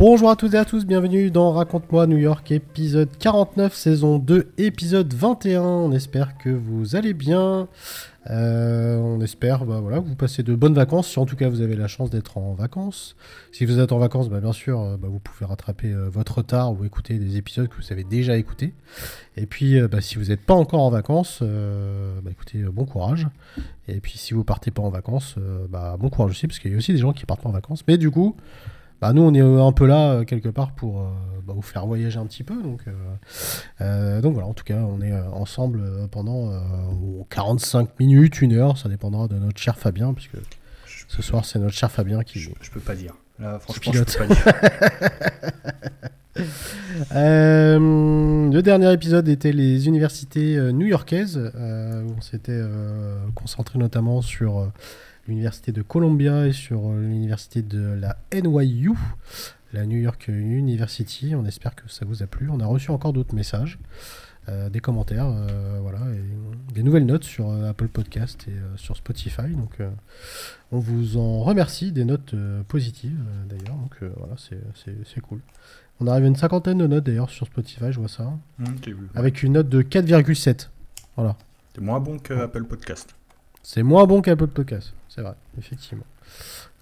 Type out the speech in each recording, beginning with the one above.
Bonjour à toutes et à tous, bienvenue dans Raconte-moi New York, épisode 49, saison 2, épisode 21. On espère que vous allez bien. Euh, on espère bah, voilà, que vous passez de bonnes vacances, si en tout cas vous avez la chance d'être en vacances. Si vous êtes en vacances, bah, bien sûr, euh, bah, vous pouvez rattraper euh, votre retard ou écouter des épisodes que vous avez déjà écoutés. Et puis, si vous n'êtes pas encore en vacances, écoutez, bon courage. Et puis, si vous partez pas en vacances, bon courage aussi, parce qu'il y a aussi des gens qui partent pas en vacances. Mais du coup, bah, nous, on est un peu là, euh, quelque part, pour euh, bah, vous faire voyager un petit peu. Donc, euh, donc voilà, en tout cas, on est ensemble pendant 45 minutes, une heure, ça dépendra de notre cher Fabien, puisque ce soir, c'est notre cher Fabien qui. Je, je peux pas dire. Là, franchement, je peux pas dire. le dernier épisode était les universités new-yorkaises. où on s'était concentré notamment sur l'université de Columbia et sur euh, l'université de la NYU, la New York University. On espère que ça vous a plu. On a reçu encore d'autres messages, euh, des commentaires, euh, voilà, et des nouvelles notes sur Apple Podcast et sur Spotify. Donc, on vous en remercie, des notes positives d'ailleurs. Donc voilà, c'est cool. On arrive à une cinquantaine de notes d'ailleurs sur Spotify, je vois ça. Mmh, avec une note de 4,7. Voilà. C'est moins bon que Apple Podcast. C'est moins bon qu'Apple Podcast c'est vrai, effectivement.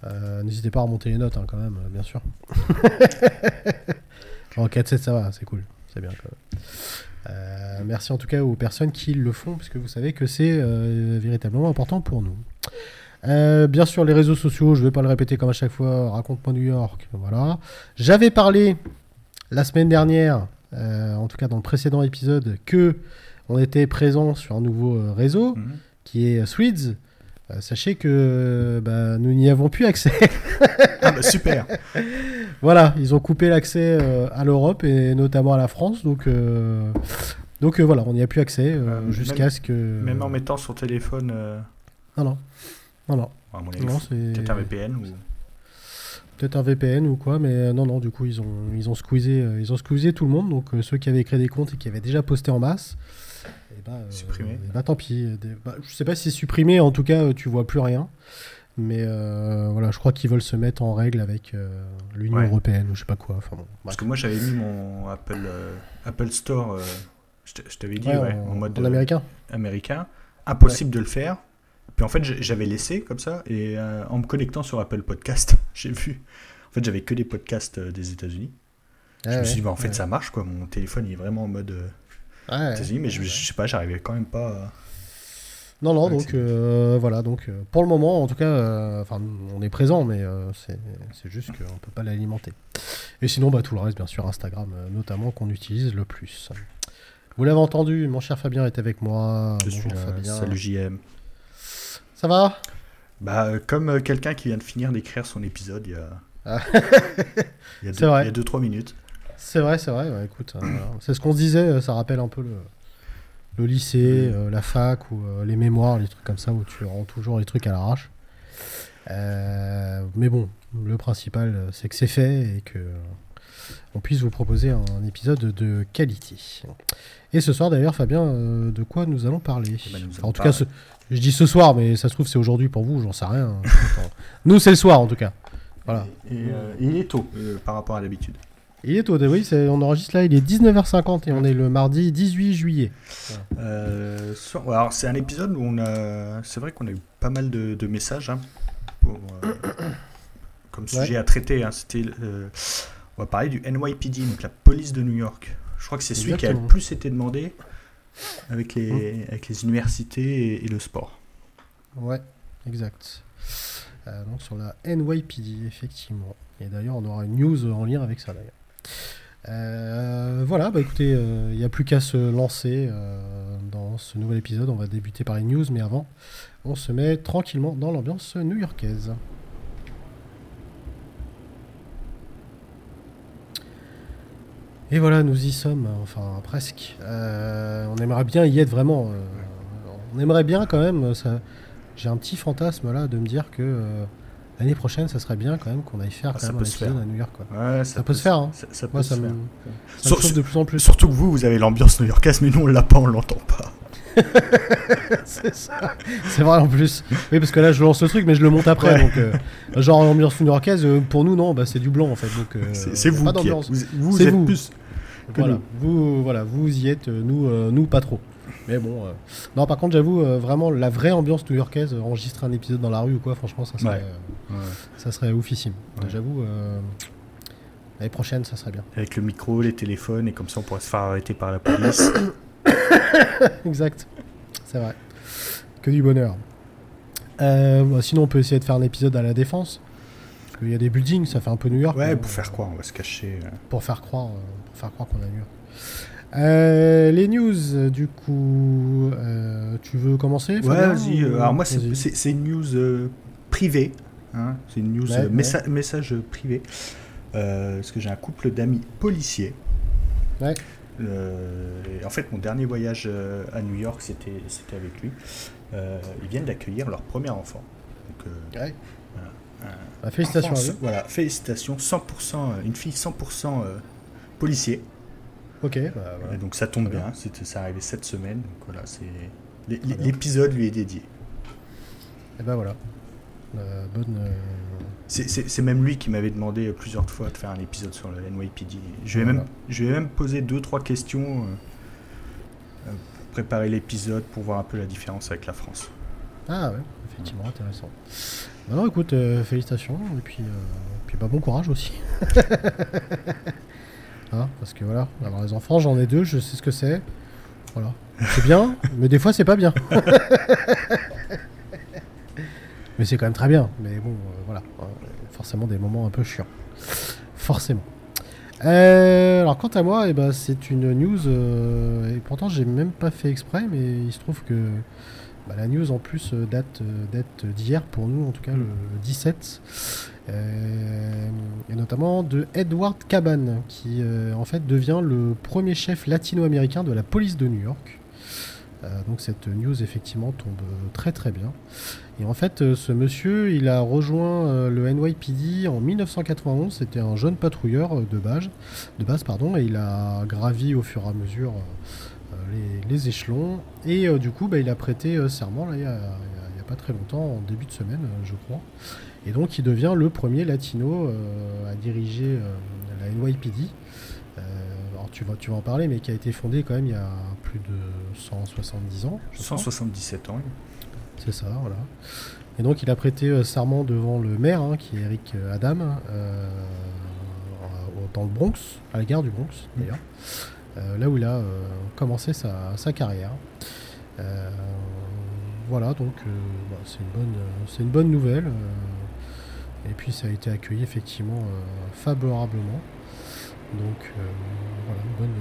Euh, n'hésitez pas à remonter les notes hein, quand même, euh, bien sûr. en 4-7, ça va, c'est cool. C'est bien quand même. Euh, merci en tout cas aux personnes qui le font, parce que vous savez que c'est véritablement important pour nous. bien sûr, les réseaux sociaux, je ne vais pas le répéter comme à chaque fois, raconte-moi New York, voilà. J'avais parlé la semaine dernière, en tout cas dans le précédent épisode, que on était présent sur un nouveau réseau, mhm. Qui est Swedes. Euh, sachez que bah, nous n'y avons plus accès. ah bah super. voilà, ils ont coupé l'accès euh, à l'Europe et notamment à la France, donc euh, donc voilà, on n'y a plus accès jusqu'à ce que. Même en mettant son téléphone. Non non, non non. Peut-être un VPN ou. Peut-être un VPN ou quoi, mais non non, du coup ils ont ils ont squeezé ils ont squeezé tout le monde, donc ceux qui avaient créé des comptes et qui avaient déjà posté en masse. Euh, supprimé. bah, tant pis. Bah, je sais pas si c'est supprimé, en tout cas, euh, tu vois plus rien. Mais euh, voilà, je crois qu'ils veulent se mettre en règle avec l'Union européenne ou je sais pas quoi. Enfin, bon, Parce que moi j'avais mis mon Apple, Apple Store, je t'avais dit, en, mode américain. américain. Impossible de le faire. Puis en fait, j'avais laissé comme ça, et en me connectant sur Apple Podcast, j'ai vu. En fait, j'avais que des podcasts des États-Unis. je me suis dit, bah, en fait, ça marche, quoi. Mon téléphone il est vraiment en mode mais je, sais pas, j'arrivais quand même pas. Non, non, donc euh, voilà, donc euh, pour le moment, en tout cas, euh, on est présent, mais c'est juste qu'on peut pas l'alimenter. Et sinon, bah, tout le reste, bien sûr, Instagram, notamment, qu'on utilise le plus. Vous l'avez entendu, mon cher Fabien est avec moi. Je suis Fabien. Salut JM. Ça va? Bah, comme quelqu'un qui vient de finir d'écrire son épisode il y a. Ah. il y a 2-3 minutes. C'est vrai, c'est vrai. écoute, euh, c'est ce qu'on se disait. Euh, ça rappelle un peu le, lycée, euh, la fac ou les mémoires, les trucs comme ça où tu rends toujours les trucs à l'arrache. mais bon, le principal, c'est que c'est fait et que on puisse vous proposer un, épisode de qualité. Et ce soir, d'ailleurs, Fabien, de quoi nous allons parler eh ben, En tout cas, je dis ce soir, mais ça se trouve c'est aujourd'hui pour vous, j'en sais rien. nous, c'est le soir en tout cas. Voilà. Et, il est tôt par rapport à l'habitude. Il est tôt, oui, on enregistre là, il est 19h50 et on est le mardi 18 juillet. Euh, alors c'est un épisode où on a, c'est vrai qu'on a eu pas mal de, messages hein, pour, euh, comme sujet à traiter. Hein. C'était, euh, on va parler du NYPD, donc la police de New York. Je crois que c'est celui qui a le plus été demandé avec les, hum. avec les universités et, le sport. Ouais, exact. donc sur la NYPD, effectivement. Et d'ailleurs, on aura une news en lien avec ça d'ailleurs. Voilà, bah écoutez, il n'y a plus qu'à se lancer dans ce nouvel épisode. On va débuter par les news, mais avant, on se met tranquillement dans l'ambiance new-yorkaise. Et voilà, nous y sommes, enfin presque. Euh, on aimerait bien y être vraiment. Euh, on aimerait bien quand même. J'ai un petit fantasme là de me dire que euh, l'année prochaine, ça serait bien quand même qu'on aille faire ah, quand même un épisode à New York. Quoi. ça, peut se faire. Hein. Ça, peut se faire. Ça de plus en plus. Surtout que vous, vous avez l'ambiance new-yorkaise, mais nous, on l'a pas, on l'entend pas. c'est ça. C'est vrai en plus. Oui, parce que là, je lance le truc, mais je le monte après. Donc, euh, genre ambiance new-yorkaise, euh, pour nous, non, bah, c'est du blanc en fait. Donc, euh, c'est vous qui êtes, vous, vous êtes vous. plus. voilà. Vous, voilà, vous y êtes. Nous, nous, pas trop. Mais bon. Non, par contre, j'avoue, vraiment, la vraie ambiance new-yorkaise, enregistrer un épisode dans la rue ou quoi, franchement, ça serait, ça serait oufissime. J'avoue. L'année prochaine, ça serait bien. Avec le micro, les téléphones, et comme ça on pourrait se faire arrêter par la police. exact. C'est vrai. Que du bonheur. Euh, bah, sinon, on peut essayer de faire un épisode à la défense. Parce qu'il y a des buildings, ça fait un peu New York. Ouais, pour faire quoi On va se cacher. Euh. Pour faire croire, euh, pour faire croire qu'on a New York. les news, du coup, tu veux commencer Ouais, vas-y. alors moi, c'est une news privée. Hein. c'est une news message privé. parce que j'ai un couple d'amis policiers. Ouais. Euh, en fait, mon dernier voyage euh, à New York, c'était avec lui. Euh, ils viennent d'accueillir leur premier enfant. Donc, ouais. Bah, félicitations à Voilà, félicitations. 100%, une fille 100% policier. Ok. Bah, donc ça tombe bien, bien. ça arrivé cette semaine. Donc voilà, c'est l'épisode lui est dédié. Et ben voilà. Bonne c'est même lui qui m'avait demandé plusieurs fois de faire un épisode sur le NYPD. Je vais, même, je vais même poser deux, trois questions euh, euh, pour préparer l'épisode, pour voir un peu la différence avec la France. Ah ouais, effectivement, intéressant. Bah non, écoute, euh, félicitations, et puis, puis bah, bon courage aussi. hein, parce que voilà, alors les enfants, j'en ai deux, je sais ce que c'est. Voilà. C'est bien, mais des fois, c'est pas bien. Mais c'est quand même très bien. Mais bon, euh, voilà. Euh, forcément des moments un peu chiants. Forcément. Euh, alors quant à moi, eh ben, c'est une news, et pourtant j'ai même pas fait exprès, mais il se trouve que bah, la news en plus date, date d'hier pour nous, en tout cas le, 17, et notamment de Edward Caban, qui en fait devient le premier chef latino-américain de la police de New York. Donc cette news effectivement tombe très très bien. Et en fait, euh, ce monsieur, il a rejoint euh, le NYPD en 1991. C'était un jeune patrouilleur euh, de base, de base pardon, et il a gravi au fur et à mesure les, échelons. Et du coup, bah, il a prêté serment là, il n'y a, pas très longtemps, en début de semaine, je crois. Et donc, il devient le premier latino à diriger la NYPD. alors, tu vas, tu vas en parler, mais qui a été fondé quand même il y a plus de 170 ans. 177 ans, c'est ça, voilà. Et donc il a prêté euh, serment devant le maire, hein, qui est Eric euh, Adam, euh, dans le Bronx, à la gare du Bronx d'ailleurs, là où il a commencé sa, carrière. voilà, donc bah, c'est une, bonne, c'est une bonne nouvelle. et puis ça a été accueilli effectivement favorablement. Donc voilà, une bonne,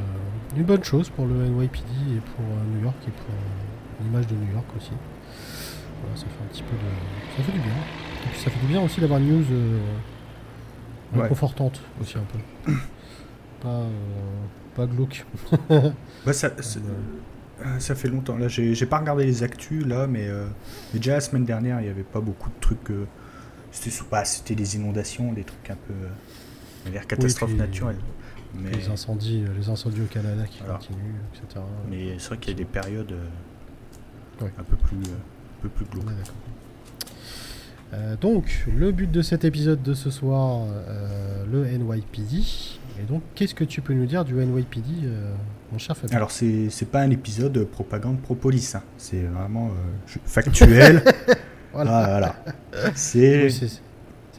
une bonne chose pour le NYPD et pour New York et pour l'image de New York aussi ça fait un petit peu de. Ça fait du bien. Et puis ça fait du bien aussi d'avoir une news euh, confortante aussi un peu. pas, euh, pas glauque. bah, ça, euh, ça fait longtemps. Là, j'ai pas regardé les actus là, mais, mais, déjà la semaine dernière, il n'y avait pas beaucoup de trucs. c'était bah, c'était des inondations, des trucs un peu. l'air catastrophe naturelle. Mais... Les incendies, les incendies au Canada qui continuent, etc. Mais c'est vrai qu'il y a des périodes un peu plus peu plus glauque. Euh, donc, le but de cet épisode de ce soir, euh, le NYPD. Et donc, qu'est-ce que tu peux nous dire du NYPD, euh, mon cher Fabien? Alors, c'est, c'est pas un épisode propagande pro-police. Hein. C'est vraiment factuel. voilà. C'est, c'est,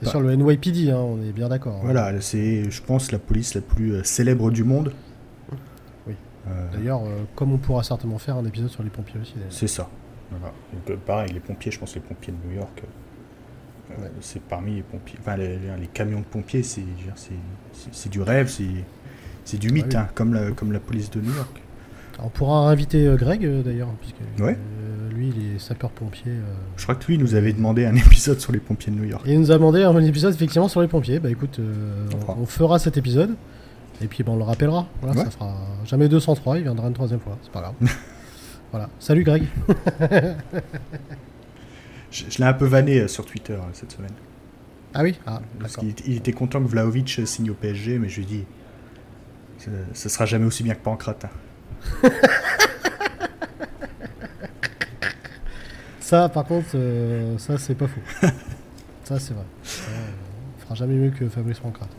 sur le NYPD, hein, on est bien d'accord. Hein. Voilà, c'est, je pense, la police la plus célèbre du monde. Oui. D'ailleurs, comme on pourra certainement faire un épisode sur les pompiers aussi. C'est ça. Voilà. Donc, euh, pareil, les pompiers, je pense les pompiers de New York, euh, c'est parmi les pompiers. Enfin, les, camions de pompiers, c'est du rêve, C'est du mythe, hein, comme, la, comme la police de New York. On pourra inviter euh, Greg euh, d'ailleurs, puisque Ouais. Lui il est sapeur-pompier. euh. Je crois que lui nous avait demandé un épisode sur les pompiers de New York. Et il nous a demandé un épisode effectivement sur les pompiers. Bah écoute, euh, On on, fera. cet épisode. Et puis bah, on le rappellera. Voilà, Ouais. Ça fera jamais 203, il viendra une troisième fois, c'est pas grave. voilà. Salut Greg. Je, je l'ai un peu vanné euh, sur Twitter cette semaine. Ah oui? Ah, Parce qu'il était- il était content que Vlaovic signe au PSG, mais je lui ai dit ce, ce sera jamais aussi bien que Pancrate. Ça par contre, euh, ça c'est pas faux. ça c'est vrai. Ça, on fera jamais mieux que Fabrice Pancrate.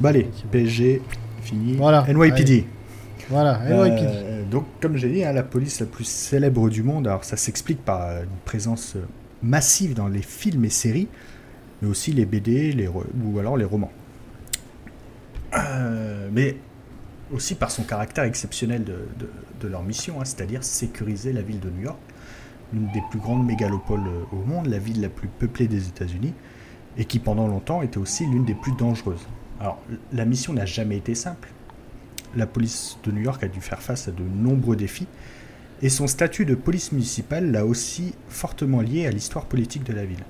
Bah allez. PSG, fini. Voilà, NYPD. Voilà, NYPD. Euh, donc, comme j'ai dit, hein, la police la plus célèbre du monde, alors ça s'explique par euh, une présence massive dans les films et séries, mais aussi les BD les ou alors les romans. Euh, mais aussi par son caractère exceptionnel de, de- de leur mission, hein, c'est-à-dire sécuriser la ville de New York, l'une des plus grandes mégalopoles euh, au monde, la ville la plus peuplée des États-Unis, et qui pendant longtemps était aussi l'une des plus dangereuses. Alors, la mission n'a jamais été simple la police de New York a dû faire face à de nombreux défis, et son statut de police municipale l'a aussi fortement lié à l'histoire politique de la ville.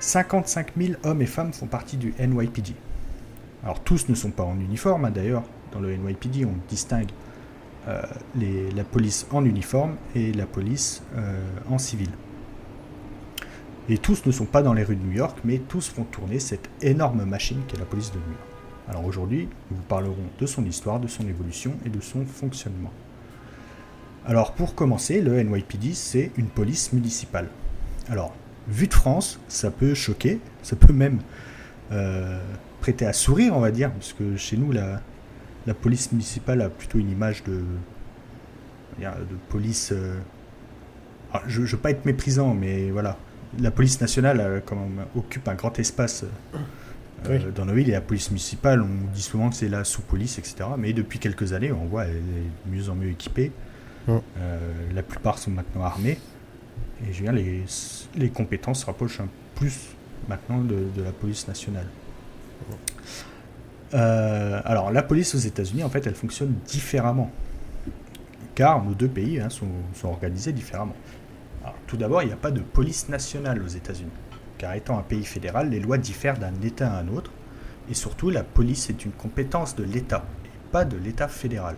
55 000 hommes et femmes font partie du NYPD. Alors tous ne sont pas en uniforme, hein, d'ailleurs, dans le NYPD on distingue les- la police en uniforme et la police euh, en civil. Et tous ne sont pas dans les rues de New York, mais tous font tourner cette énorme machine qu'est la police de New York. Alors aujourd'hui, nous vous parlerons de son histoire, de son évolution et de son fonctionnement. Alors pour commencer, le NYPD, c'est une police municipale. Alors, vu de France, ça peut choquer, ça peut même euh, prêter à sourire, on va dire, parce que chez nous, la, la police municipale a plutôt une image de, de police... euh, je ne veux pas être méprisant, mais voilà, la police nationale euh, quand même, occupe un grand espace euh, Oui. dans nos villes et la police municipale, on dit souvent que c'est la sous-police, etc. Mais depuis quelques années, on voit elle est de mieux en mieux équipée. La plupart sont maintenant armés. Et je veux dire, les, les compétences se rapprochent un plus maintenant de, de la police nationale. Euh, alors, la police aux États-Unis, en fait, elle fonctionne différemment. Car nos deux pays hein, sont, organisés différemment. Tout d'abord, il n'y a pas de police nationale aux États-Unis car étant un pays fédéral, les lois diffèrent d'un État à un autre, et surtout la police est une compétence de l'État, et pas de l'État fédéral.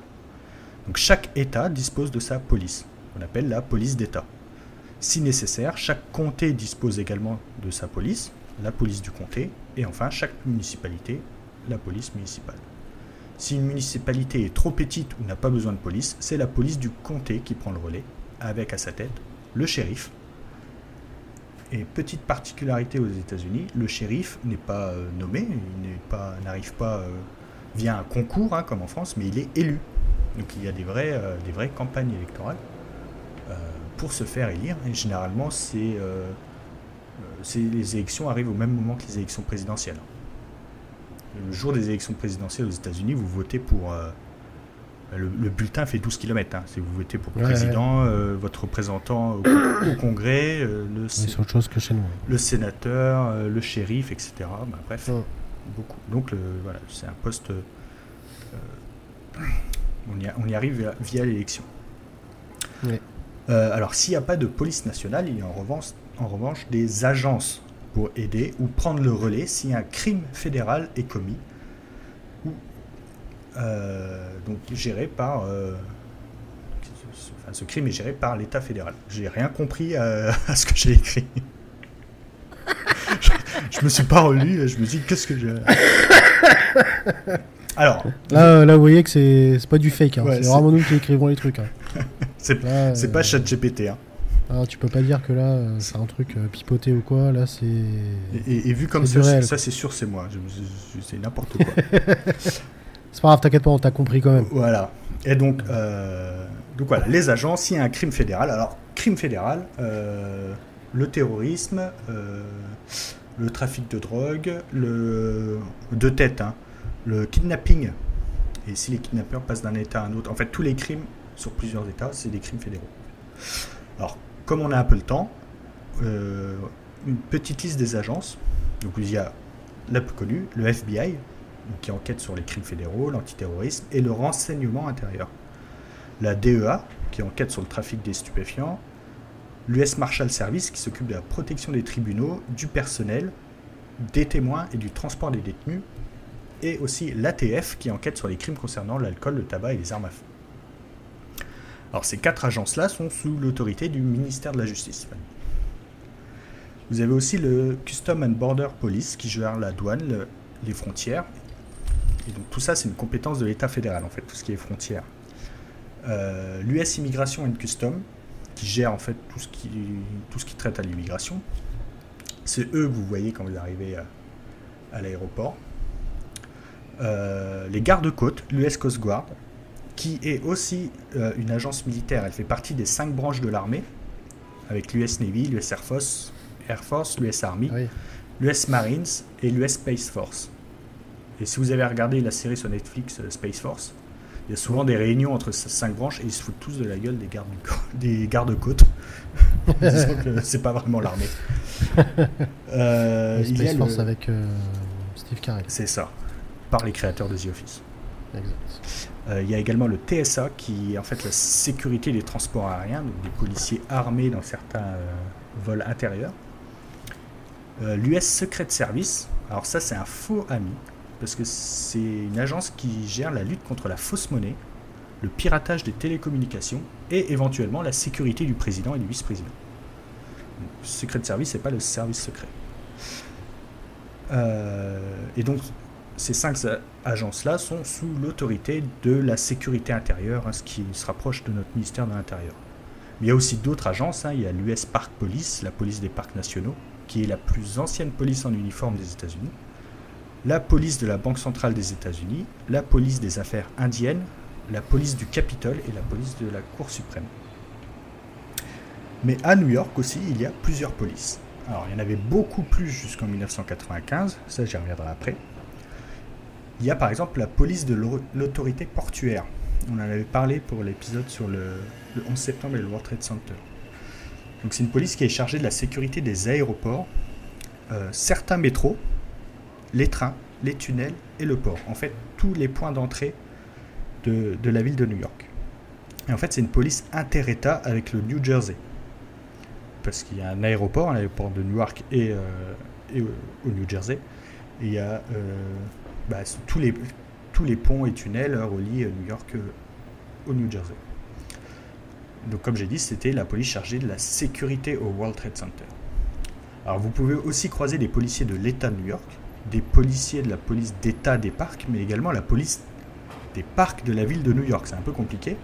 Donc chaque État dispose de sa police, qu'on appelle la police d'État. Si nécessaire, chaque comté dispose également de sa police, la police du comté, et enfin chaque municipalité, la police municipale. Si une municipalité est trop petite ou n'a pas besoin de police, c'est la police du comté qui prend le relais, avec à sa tête le shérif, et petite particularité aux États-Unis, le shérif n'est pas euh, nommé, il n'est pas- n'arrive pas euh, via un concours hein, comme en France, mais il est élu. Donc il y a des, euh, vraies campagnes électorales euh, pour se faire élire. Et généralement, les élections arrivent au même moment que les élections présidentielles. Le jour des élections présidentielles aux États-Unis, vous votez pour. euh, le, le bulletin fait 12 km. C'est vous votez pour le Ouais, président, euh, votre représentant au, au Congrès, euh, le, autre chose que chez nous. le sénateur, euh, le shérif, etc. Bah, bref, Ouais. beaucoup. Donc le- voilà, c'est un poste. on, y a- on y arrive via, via l'élection. Alors s'il n'y a pas de police nationale, il y a en revanche, en revanche des agences pour aider ou prendre le relais si un crime fédéral est commis ou euh, donc géré par euh, enfin, ce crime est géré par l'État fédéral. J'ai rien compris à, à ce que j'ai écrit. je, je me suis pas relu, je me suis dit qu'est-ce que j'ai. Alors, Là, là, vous voyez que c'est pas du fake. hein. Ouais, c'est vraiment nous qui écrivons les trucs. hein. c'est euh, pas ChatGPT. Hein. Ah, tu peux pas dire que là, euh, c'est un truc euh, pipoté ou quoi. Là, c'est. Et, et- et vu comme ça, réel, ça c'est sûr, c'est moi. C'est n'importe quoi. C'est pas grave, t'inquiète pas, on t'a compris quand même. Voilà. Et donc, euh, donc voilà, les agents, s'il y a un crime fédéral, alors crime fédéral, euh, le terrorisme, euh, le trafic de drogue, le de tête, hein, le kidnapping, et si les kidnappeurs passent d'un État à un autre, en fait tous les crimes sur plusieurs États, c'est des crimes fédéraux. Comme on a un peu le temps, euh, une petite liste des agences. Donc il y a la plus connue, le FBI, qui enquête sur les crimes fédéraux, l'antiterrorisme et le renseignement intérieur. La DEA, qui enquête sur le trafic des stupéfiants. L'US Marshal Service, qui s'occupe de la protection des tribunaux, du personnel, des témoins et du transport des détenus. Et aussi l'ATF, qui enquête sur les crimes concernant l'alcool, le tabac et les armes à feu. Alors ces quatre agences-là sont sous l'autorité du ministère de la Justice. Vous avez aussi le Custom and Border Police qui gère la douane, les frontières. Et donc tout ça, c'est une compétence de l'État fédéral, en fait, tout ce qui est frontières. Euh, L'US Immigration and Custom, qui gère en fait tout ce qui, tout ce qui traite à l'immigration. C'est eux que vous voyez quand vous arrivez à, l'aéroport. Euh, les gardes-côtes, l'US Coast Guard, qui est aussi euh, une agence militaire. Elle fait partie des cinq branches de l'armée, avec l'US Navy, l'US Air Force, Air Force, l'US Army, l'US Marines et l'US Space Force. Et si vous avez regardé la série sur Netflix euh, Space Force, il y a souvent des réunions entre ces cinq branches et ils se foutent tous de la gueule des gardes des gardes-côtes. c'est pas vraiment l'armée. Euh, Space Force avec euh, Steve Carell. C'est ça, par les créateurs de The Office. Exact. Il y a également le TSA qui est en fait la sécurité des transports aériens, donc des policiers armés dans certains vols intérieurs. L'US Secret Service, alors ça c'est un faux ami, parce que c'est une agence qui gère la lutte contre la fausse monnaie, le piratage des télécommunications et éventuellement la sécurité du président et du vice-président. Secret service, n'est pas le service secret. Euh, et donc, ces cinq agences-là sont sous l'autorité de la sécurité intérieure, hein, ce qui se rapproche de notre ministère de l'Intérieur. Il y a aussi d'autres agences. Hein. il y a l'US Park Police, la police des parcs nationaux, qui est la plus ancienne police en uniforme des États-Unis. La police de la Banque centrale des États-Unis, la police des affaires indiennes, la police du Capitole et la police de la Cour suprême. Mais à New York aussi, il y a plusieurs polices. Alors, il y en avait beaucoup plus jusqu'en 1995, ça j'y reviendrai après. Il y a par exemple la police de l'autorité portuaire. On en avait parlé pour l'épisode sur le, 11 septembre et le World Trade Center. Donc c'est une police qui est chargée de la sécurité des aéroports, euh, certains métros, les trains, les tunnels et le port. En fait, tous les points d'entrée de, la ville de New York. Et en fait, c'est une police inter-État avec le New Jersey. Parce qu'il y a un aéroport, un aéroport de Newark et, euh, et au New Jersey. Et il y a euh, bah, tous, les, ponts et tunnels relient New York au New Jersey. Donc comme j'ai dit, c'était la police chargée de la sécurité au World Trade Center. Alors vous pouvez aussi croiser des policiers de l'État de New York, des policiers de la police d'État des parcs, mais également la police des parcs de la ville de New York. C'est un peu compliqué.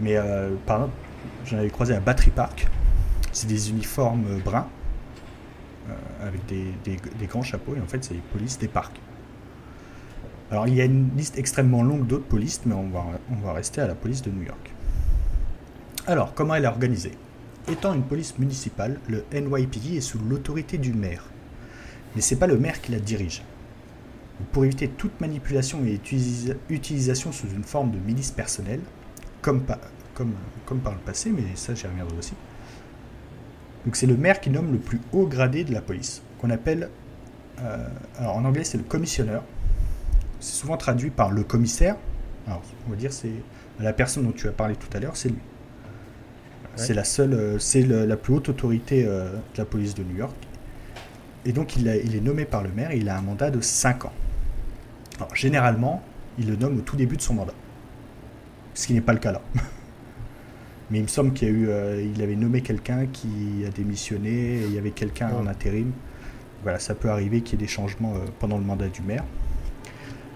Mais euh, par exemple, j'en avais croisé à Battery Park. C'est des uniformes bruns, euh, avec des, des, grands chapeaux, et en fait, c'est les polices des parcs. Alors, il y a une liste extrêmement longue d'autres polices, mais on va, on va rester à la police de New York. Alors, comment elle est organisée? Étant une police municipale, le NYPD est sous l'autorité du maire. Mais ce n'est pas le maire qui la dirige. Pour éviter toute manipulation et utilisation sous une forme de milice personnelle, comme par le passé, mais ça j'y reviendrai aussi. Donc c'est le maire qui nomme le plus haut gradé de la police, qu'on appelle, euh, alors en anglais c'est le commissionneur. C'est souvent traduit par le commissaire. Alors on va dire c'est la personne dont tu as parlé tout à l'heure, c'est lui. C'est la seule, euh, c'est la plus haute autorité euh, de la police de New York. Et donc il, est nommé par le maire et il a un mandat de 5 ans. Alors, généralement, il le nomme au tout début de son mandat. Ce qui n'est pas le cas là. Mais il me semble qu'il eu, euh, il avait nommé quelqu'un qui a démissionné, et il y avait quelqu'un en intérim. Voilà, ça peut arriver qu'il y ait des changements euh, pendant le mandat du maire.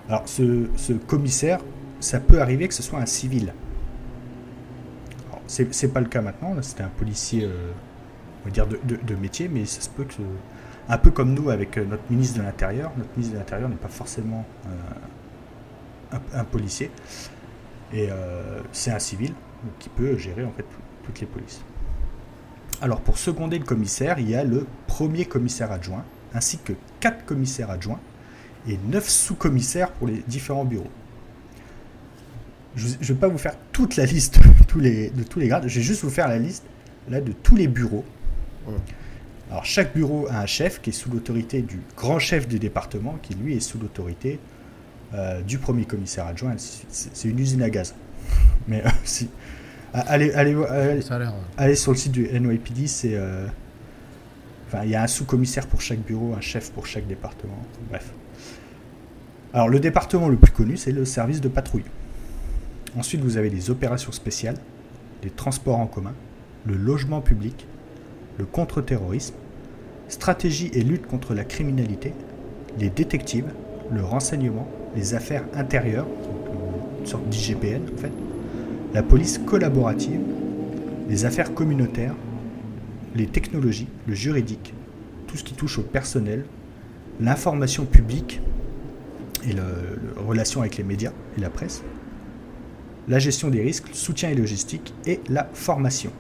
Alors, ce, commissaire, ça peut arriver que ce soit un civil. C'est pas le cas maintenant, c'était un policier, euh, on dire, de, métier, mais ça se peut que un peu comme nous avec euh, notre ministre de l'Intérieur. Notre ministre de l'Intérieur n'est pas forcément euh, un, policier. Et c'est un civil qui peut gérer en fait toutes les polices. Alors pour seconder le commissaire, il y a le premier commissaire adjoint, ainsi que quatre commissaires adjoints et neuf sous-commissaires pour les différents bureaux. Je ne vais pas vous faire toute la liste de tous les, de tous les grades, je vais juste vous faire la liste là, de tous les bureaux. Alors chaque bureau a un chef qui est sous l'autorité du grand chef du département, qui lui est sous l'autorité du premier commissaire adjoint. C'est une usine à gaz. Mais si, allez, allez, allez, sur le site du NYPD, c'est il y a un sous-commissaire pour chaque bureau, un chef pour chaque département. Bref. Alors, le département le plus connu, c'est le service de patrouille. Ensuite, vous avez les opérations spéciales, les transports en commun, le logement public, le contre-terrorisme, stratégie et lutte contre la criminalité, les détectives, le renseignement, les affaires intérieures, une sorte d'IGPN en fait, la police collaborative, les affaires communautaires, les technologies, le juridique, tout ce qui touche au personnel, l'information publique et la relation avec les médias et la presse, la gestion des risques, le soutien et logistique et la formation.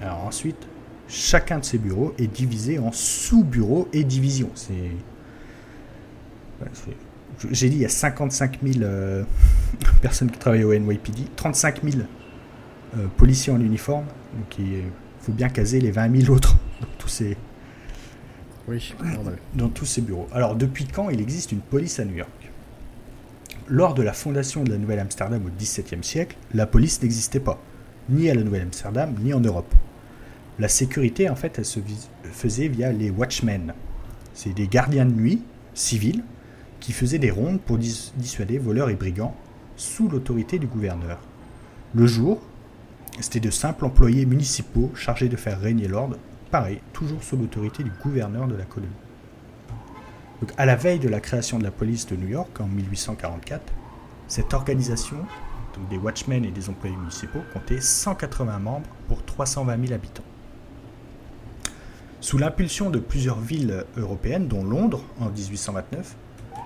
Alors ensuite, chacun de ces bureaux est divisé en sous-bureaux et divisions. C'est j'ai dit il y a 55 000 euh, personnes qui travaillent au NYPD, 35 000 euh, policiers en uniforme, donc il faut bien caser les 20 000 autres dans tous ces, oui, dans tous ces bureaux. Alors depuis quand il existe une police à New York? Lors de la fondation de la Nouvelle-Amsterdam au XVIIe siècle, la police n'existait pas, ni à la Nouvelle-Amsterdam, ni en Europe. La sécurité, en fait, elle se faisait via les watchmen. C'est des gardiens de nuit civils qui faisaient des rondes pour dissuader voleurs et brigands sous l'autorité du gouverneur. Le jour, c'était de simples employés municipaux chargés de faire régner l'ordre, pareil, toujours sous l'autorité du gouverneur de la colonie. Donc, à la veille de la création de la police de New York en 1844, cette organisation, des watchmen et des employés municipaux, comptait 180 membres pour 320 000 habitants. Sous l'impulsion de plusieurs villes européennes, dont Londres en 1829,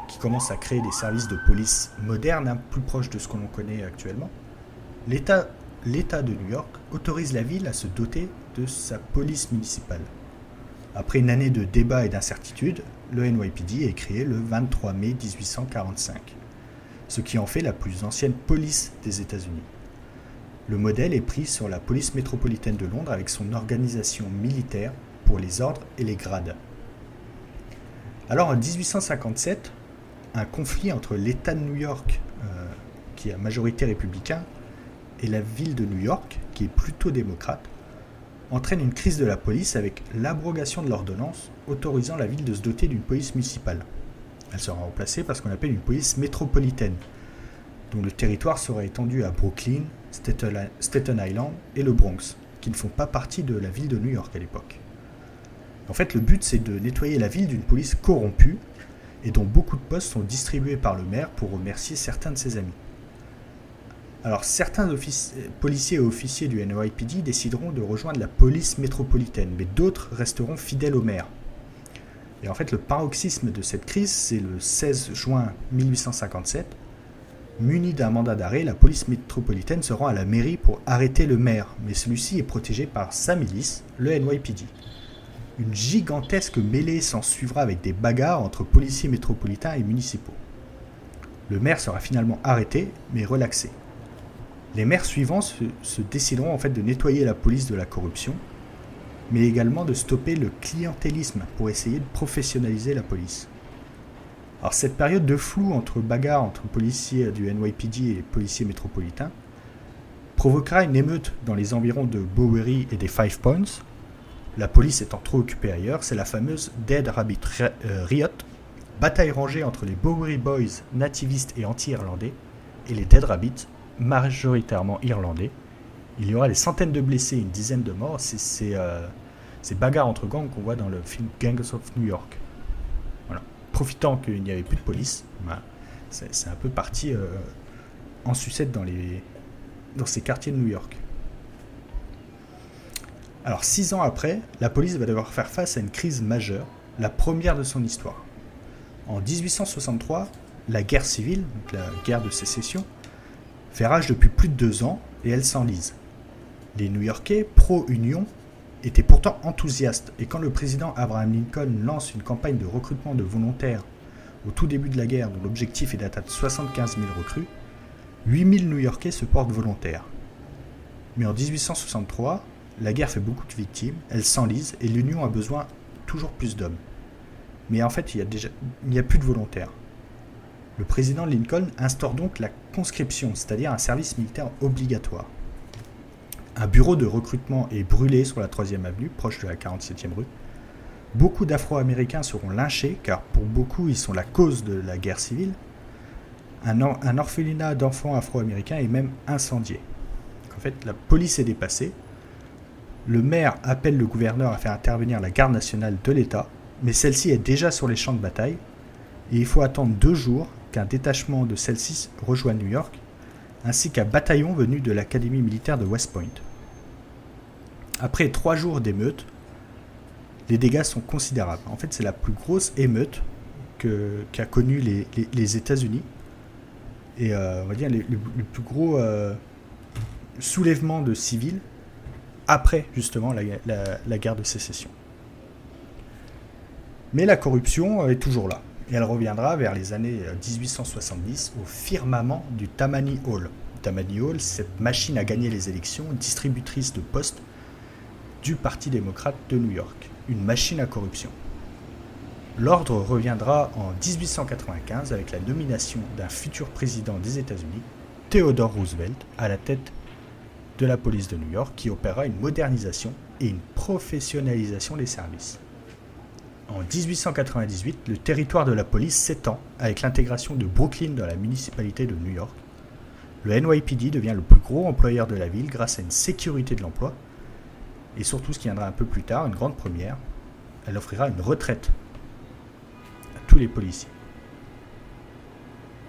qui commence à créer des services de police modernes, hein, plus proches de ce qu'on connaît actuellement, l'État de New York autorise la ville à se doter de sa police municipale. Après une année de débats et d'incertitudes, le NYPD est créé le 23 mai 1845, ce qui en fait la plus ancienne police des États-Unis. Le modèle est pris sur la police métropolitaine de Londres avec son organisation militaire pour les ordres et les grades. Alors en 1857, un conflit entre l'État de New York, euh, qui est à majorité républicain, et la ville de New York, qui est plutôt démocrate, entraîne une crise de la police avec l'abrogation de l'ordonnance autorisant la ville de se doter d'une police municipale. Elle sera remplacée par ce qu'on appelle une police métropolitaine, dont le territoire sera étendu à Brooklyn, Staten Island et le Bronx, qui ne font pas partie de la ville de New York à l'époque. En fait, le but, c'est de nettoyer la ville d'une police corrompue et dont beaucoup de postes sont distribués par le maire pour remercier certains de ses amis. Alors, certains policiers et officiers du NYPD décideront de rejoindre la police métropolitaine, mais d'autres resteront fidèles au maire. Et en fait, le paroxysme de cette crise, c'est le 16 juin 1857. Muni d'un mandat d'arrêt, la police métropolitaine se rend à la mairie pour arrêter le maire, mais celui-ci est protégé par sa milice, le NYPD. Une gigantesque mêlée s'en suivra avec des bagarres entre policiers métropolitains et municipaux. Le maire sera finalement arrêté, mais relaxé. Les maires suivants se, décideront en fait de nettoyer la police de la corruption, mais également de stopper le clientélisme pour essayer de professionnaliser la police. Alors cette période de flou entre bagarres entre policiers du NYPD et policiers métropolitains provoquera une émeute dans les environs de Bowery et des Five Points, la police étant trop occupée ailleurs, c'est la fameuse Dead Rabbit euh, Riot, bataille rangée entre les Bowery Boys nativistes et anti-irlandais et les Dead Rabbits, majoritairement irlandais. Il y aura des centaines de blessés une dizaine de morts. C'est ces euh, bagarres entre gangs qu'on voit dans le film Gangs of New York. Profitant qu'il n'y avait plus de police, bah, c'est un peu parti euh, en sucette dans, ces quartiers de New York. Alors six ans après, la police va devoir faire face à une crise majeure, la première de son histoire. En 1863, la guerre civile, la guerre de sécession, fait rage depuis plus de deux ans et elle s'enlise. Les New-Yorkais, pro-Union, étaient pourtant enthousiastes et quand le président Abraham Lincoln lance une campagne de recrutement de volontaires au tout début de la guerre dont l'objectif est d'atteindre 75 000 recrues, 8 000 New-Yorkais se portent volontaires. Mais en 1863, la guerre fait beaucoup de victimes, elle s'enlise et l'Union a besoin toujours plus d'hommes. Mais en fait, il n'y a, a plus de volontaires. Le président Lincoln instaure donc la conscription, c'est-à-dire un service militaire obligatoire. Un bureau de recrutement est brûlé sur la 3e avenue, proche de la 47e rue. Beaucoup d'Afro-Américains seront lynchés, car pour beaucoup ils sont la cause de la guerre civile. Un, un orphelinat d'enfants afro-américains est même incendié. En fait, la police est dépassée. Le maire appelle le gouverneur à faire intervenir la garde nationale de l'État, mais celle-ci est déjà sur les champs de bataille, et il faut attendre deux jours qu'un détachement de celle-ci rejoigne New York, ainsi qu'un bataillon venu de l'académie militaire de West Point. Après trois jours d'émeute, les dégâts sont considérables. En fait, c'est la plus grosse émeute qu'a connue les, États-Unis. Et euh, on va dire le plus gros euh, soulèvement de civils après justement la guerre de sécession. Mais la corruption est toujours là et elle reviendra vers les années 1870 euh, au firmament du Tammany Hall. Tammany Hall, cette machine à gagner les élections, distributrice de postes du Parti démocrate de New York, une machine à corruption. L'ordre reviendra en 1895 avec la nomination d'un futur président des États-Unis, Theodore Roosevelt, à la tête de la police de New York, qui opérera une modernisation et une professionnalisation des services. En 1898, le territoire de la police s'étend avec l'intégration de Brooklyn dans la municipalité de New York. Le NYPD devient le plus gros employeur de la ville grâce à une sécurité de l'emploi. Et surtout, ce qui viendra un peu plus tard, une grande première, elle offrira une retraite à tous les policiers.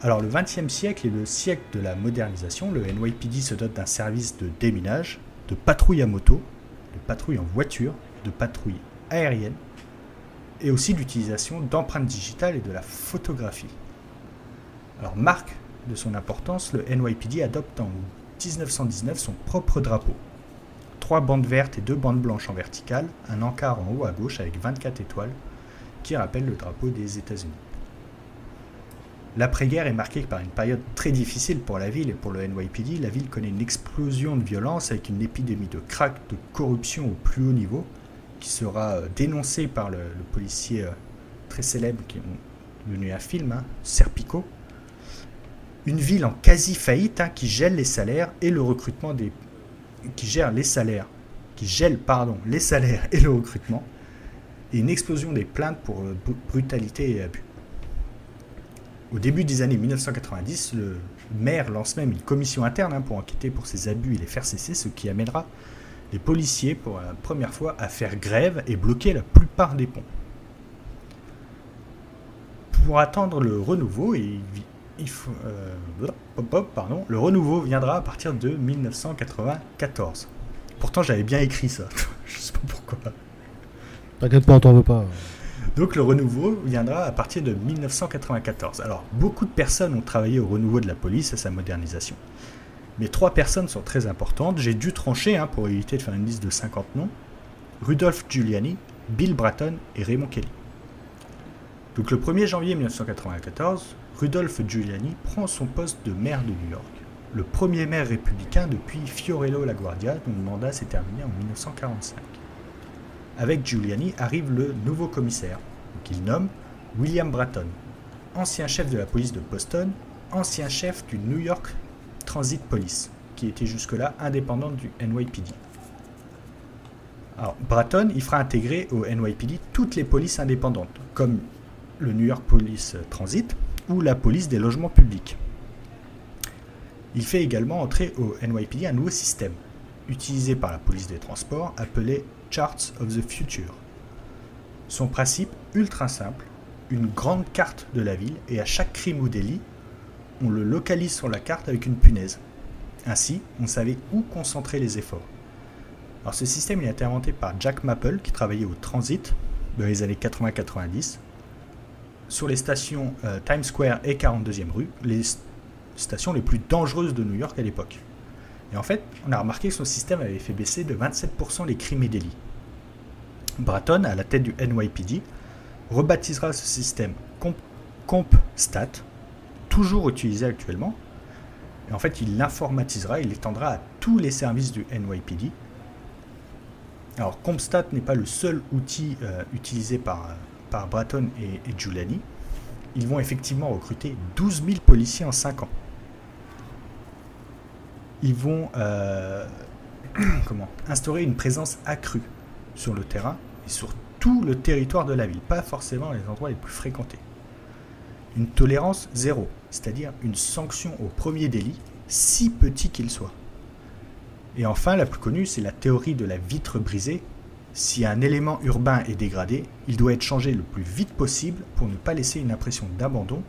Alors le XXe siècle est le siècle de la modernisation. Le NYPD se dote d'un service de déminage, de patrouille à moto, de patrouille en voiture, de patrouille aérienne et aussi l'utilisation d'empreintes digitales et de la photographie. Alors, marque de son importance, le NYPD adopte en 1919 son propre drapeau. Trois bandes vertes et deux bandes blanches en verticale, un encart en haut à gauche avec 24 étoiles qui rappelle le drapeau des États-Unis. L'après-guerre est marquée par une période très difficile pour la ville et pour le NYPD. La ville connaît une explosion de violence avec une épidémie de crack, de corruption au plus haut niveau qui sera euh, dénoncé par le, policier euh, très célèbre qui est devenu un film, hein, Serpico. Une ville en quasi faillite hein, qui gèle les salaires et le recrutement des qui gère les salaires, qui gèle pardon les salaires et le recrutement, et une explosion des plaintes pour euh, brutalité et abus. Au début des années 1990, le maire lance même une commission interne hein, pour enquêter pour ces abus et les faire cesser, ce qui amènera les policiers pour la première fois à faire grève et bloquer la plupart des ponts. Pour attendre le renouveau, il, faut, euh, pardon, le renouveau viendra à partir de 1994. Pourtant, j'avais bien écrit ça. Je sais pas pourquoi. T'inquiète pas, on t'en veut pas. Donc le renouveau viendra à partir de 1994. Alors beaucoup de personnes ont travaillé au renouveau de la police et sa modernisation. Mais trois personnes sont très importantes. J'ai dû trancher hein, pour éviter de faire une liste de 50 noms. Rudolph Giuliani, Bill Bratton et Raymond Kelly. Donc le 1er janvier 1994, Rudolph Giuliani prend son poste de maire de New York, le premier maire républicain depuis Fiorello LaGuardia, dont le mandat s'est terminé en 1945. Avec Giuliani arrive le nouveau commissaire, qu'il nomme William Bratton, ancien chef de la police de Boston, ancien chef du New York Transit Police, qui était jusque-là indépendante du NYPD. Alors, Bratton, il fera intégrer au NYPD toutes les polices indépendantes, comme le New York Police Transit ou la police des logements publics. Il fait également entrer au NYPD un nouveau système, utilisé par la police des transports, appelé Charts of the Future. Son principe, ultra simple, une grande carte de la ville et à chaque crime ou délit, on le localise sur la carte avec une punaise. Ainsi, on savait où concentrer les efforts. Ce système a été inventé par Jack Maple qui travaillait au Transit dans les années 80-90 sur les stations euh, Times Square et 42e rue, les stations les plus dangereuses de New York à l'époque. Et en fait, on a remarqué que son système avait fait baisser de 27% les crimes et délits. Bratton, à la tête du NYPD, rebaptisera ce système CompStat toujours utilisé actuellement. Et en fait, il l'informatisera, il l'étendra à tous les services du NYPD. Alors, CompStat n'est pas le seul outil euh, utilisé par, par Bratton et, Giuliani. ils vont effectivement recruter 12 000 policiers en 5 ans. Ils vont euh, comment, instaurer une présence accrue sur le terrain et sur tout le territoire de la ville, pas forcément les endroits les plus fréquentés. Une tolérance zéro, c'est-à-dire une sanction au premier délit, si petit qu'il soit. Et enfin, la plus connue, c'est la théorie de la vitre brisée. Si un élément urbain est dégradé, il doit être changé le plus vite possible pour ne pas laisser une impression d'abandon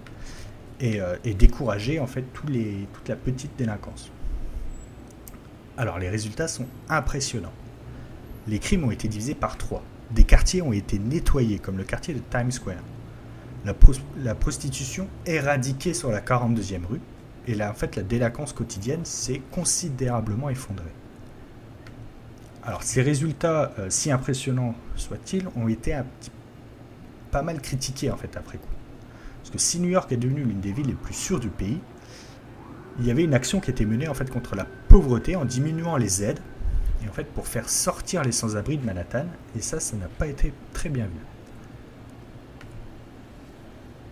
et, euh, décourager en fait toute la petite délinquance. Alors les résultats sont impressionnants. Les crimes ont été divisés par trois. Des quartiers ont été nettoyés, comme le quartier de Times Square. La, prostitution éradiquée sur la 42e rue. Et là, en fait, la délinquance quotidienne s'est considérablement effondrée. Alors, ces résultats, euh, si impressionnants soient-ils, ont été pas mal critiqués en fait après coup. Parce que si New York est devenue l'une des villes les plus sûres du pays, il y avait une action qui était menée en fait contre la pauvreté en diminuant les aides et en fait pour faire sortir les sans-abri de Manhattan et ça ça n'a pas été très bien vu.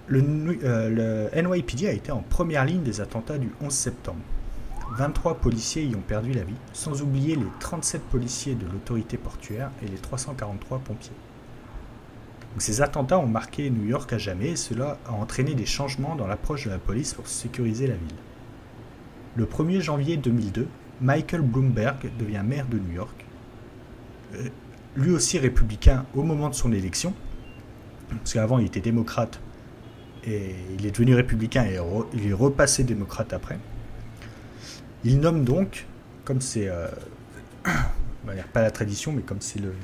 Le, euh, NYPD a été en première ligne des attentats du 11 septembre. 23 policiers y ont perdu la vie, sans oublier les 37 policiers de l'autorité portuaire et les 343 pompiers. ces attentats ont marqué New York à jamais et cela a entraîné des changements dans l'approche de la police pour sécuriser la ville. Le 1er janvier 2002, Michael Bloomberg devient maire de New York. Euh, lui aussi républicain au moment de son élection, parce qu'avant il était démocrate et il est devenu républicain et il est repassé démocrate après. Il nomme donc, comme c'est, euh, pas la tradition, mais comme c'est le,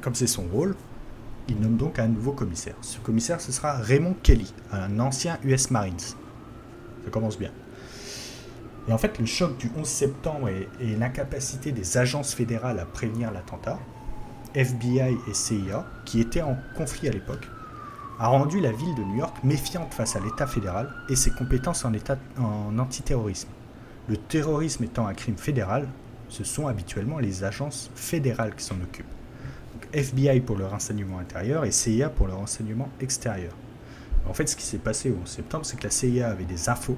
comme c'est son rôle, il nomme donc un nouveau commissaire. Ce commissaire, ce sera Raymond Kelly, un ancien US Marines. Ça commence bien. Et en fait, le choc du 11 septembre et, l'incapacité des agences fédérales à prévenir l'attentat, FBI et CIA, qui étaient en conflit à l'époque, a rendu la ville de New York méfiante face à l'État fédéral et ses compétences en, antiterrorisme. Le terrorisme étant un crime fédéral, ce sont habituellement les agences fédérales qui s'en occupent. FBI pour le renseignement intérieur et CIA pour le renseignement extérieur. En fait, ce qui s'est passé au 11 septembre, c'est que la CIA avait des infos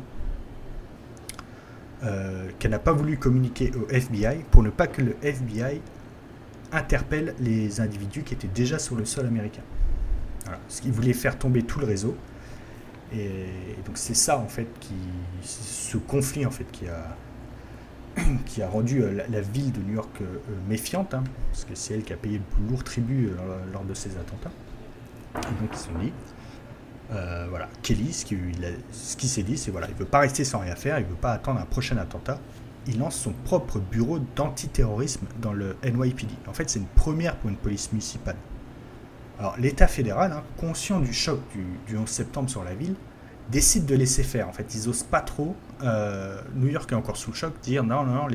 euh, qu'elle n'a pas voulu communiquer au FBI pour ne pas que le FBI interpelle les individus qui étaient déjà sur le sol américain. Voilà. Ce qui voulait faire tomber tout le réseau. Et donc c'est ça en fait qui, ce conflit en fait qui a qui a rendu euh, la, ville de New York euh, méfiante, hein, parce que c'est elle qui a payé le plus lourd tribut lors de ces attentats. Et donc ils se sont dit, euh, voilà, Kelly, ce qu'il s'est dit, c'est voilà, il veut pas rester sans rien faire, il veut pas attendre un prochain attentat. Il lance son propre bureau d'antiterrorisme dans le NYPD. En fait, c'est une première pour une police municipale. Alors, l'État fédéral, hein, conscient du choc du, 11 septembre sur la ville, décide de laisser faire. En fait, ils osent pas trop. Euh, New York est encore sous le choc, dire non, non, non,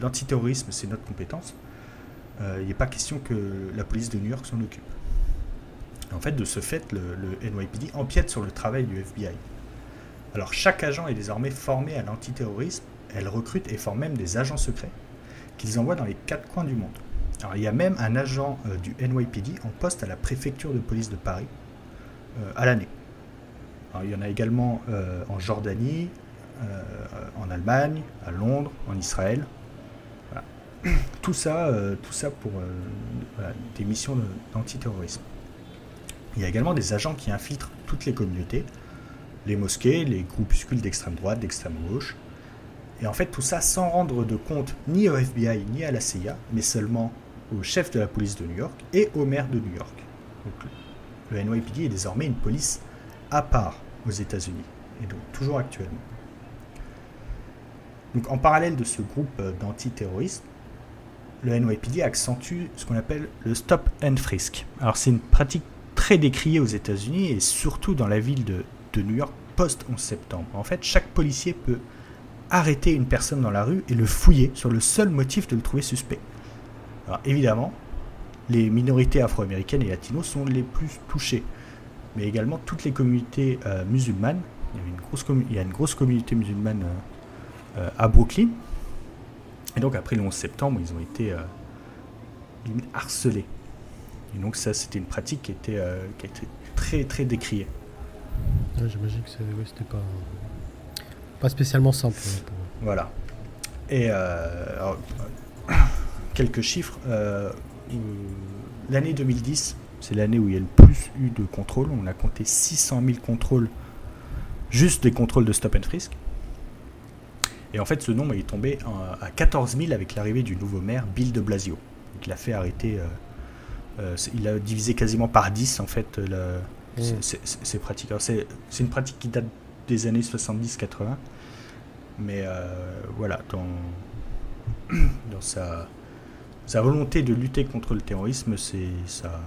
l'antiterrorisme, c'est notre compétence. Euh, il n'est pas question que la police de New York s'en occupe. En fait, de ce fait, le, NYPD empiète sur le travail du FBI. Alors, chaque agent est désormais formé à l'antiterrorisme. Elle recrute et forme même des agents secrets qu'ils envoient dans les quatre coins du monde. Il y a même un agent euh, du NYPD en poste à la préfecture de police de Paris euh, à l'année. il y en a également euh, en Jordanie, en Allemagne, à Londres, en Israël. Tout ça, tout ça pour des missions d'antiterrorisme. Il y a également des agents qui infiltrent toutes les communautés, les mosquées, les groupuscules d'extrême droite, d'extrême gauche. Et en fait, tout ça sans rendre de compte ni au FBI ni à la CIA, mais seulement au chef de la police de New York et au maire de New York. Le NYPD est désormais une police à part aux États-Unis, et donc toujours actuellement. En parallèle de ce groupe d'antiterroristes, le NYPD accentue ce qu'on appelle le stop and frisk. Alors, c'est une pratique très décrié aux États-Unis et surtout dans la ville de, New York post-11 septembre. En fait, chaque policier peut arrêter une personne dans la rue et le fouiller sur le seul motif de le trouver suspect. Alors évidemment, les minorités afro-américaines et latinos sont les plus touchées, mais également toutes les communautés euh, musulmanes. Il y, a une grosse il y, a une grosse communauté musulmane euh, euh, à Brooklyn. Et donc après le 11 septembre, ils ont été harcelés et donc ça, c'était une pratique qui était, euh, très très décrié. J'imagine que c'était pas, pas spécialement simple. Voilà. Et quelques chiffres. L'année 2010, c'est l'année où il y a le plus eu de contrôles. On a compté 600 000 contrôles, juste des contrôles de stop and frisk. Et en fait, ce nombre est tombé à 14 000 avec l'arrivée du nouveau maire, Bill de Blasio. Donc, il a fait arrêter. Euh, euh, il a divisé quasiment par 10 en fait mmh. ces pratiques. C'est une pratique qui date des années 70-80. Mais euh, voilà, dans, dans sa, sa volonté de lutter contre le terrorisme, ça,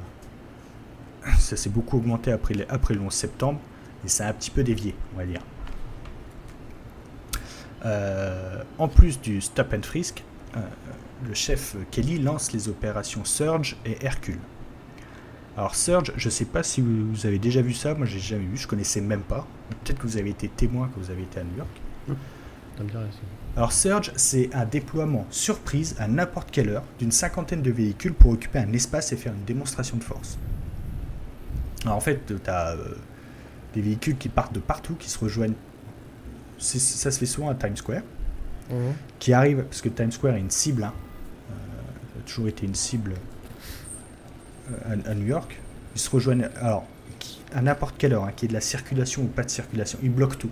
ça s'est beaucoup augmenté après, le 11 septembre et ça a un petit peu dévié, on va dire. Euh, en plus du stop and frisk, euh, le chef Kelly lance les opérations Surge et Hercule. Alors Surge, je ne sais pas si vous avez déjà vu ça, moi j'ai jamais vu, je connaissais même pas. Peut-être que vous avez été témoin quand vous avez été à New York. Alors Surge, c'est un déploiement surprise à n'importe quelle heure d'une cinquantaine de véhicules pour occuper un espace et faire une démonstration de force. Alors en fait, tu as euh, des véhicules qui partent de partout, qui se rejoignent ça se fait souvent à Times Square, mhm. qui arrive, parce que Times Square est une cible, hein, euh, a toujours été une cible euh, à, New York. Ils se rejoignent, alors, à n'importe quelle heure, hein, qu'il y ait de la circulation ou pas de circulation, ils bloquent tout.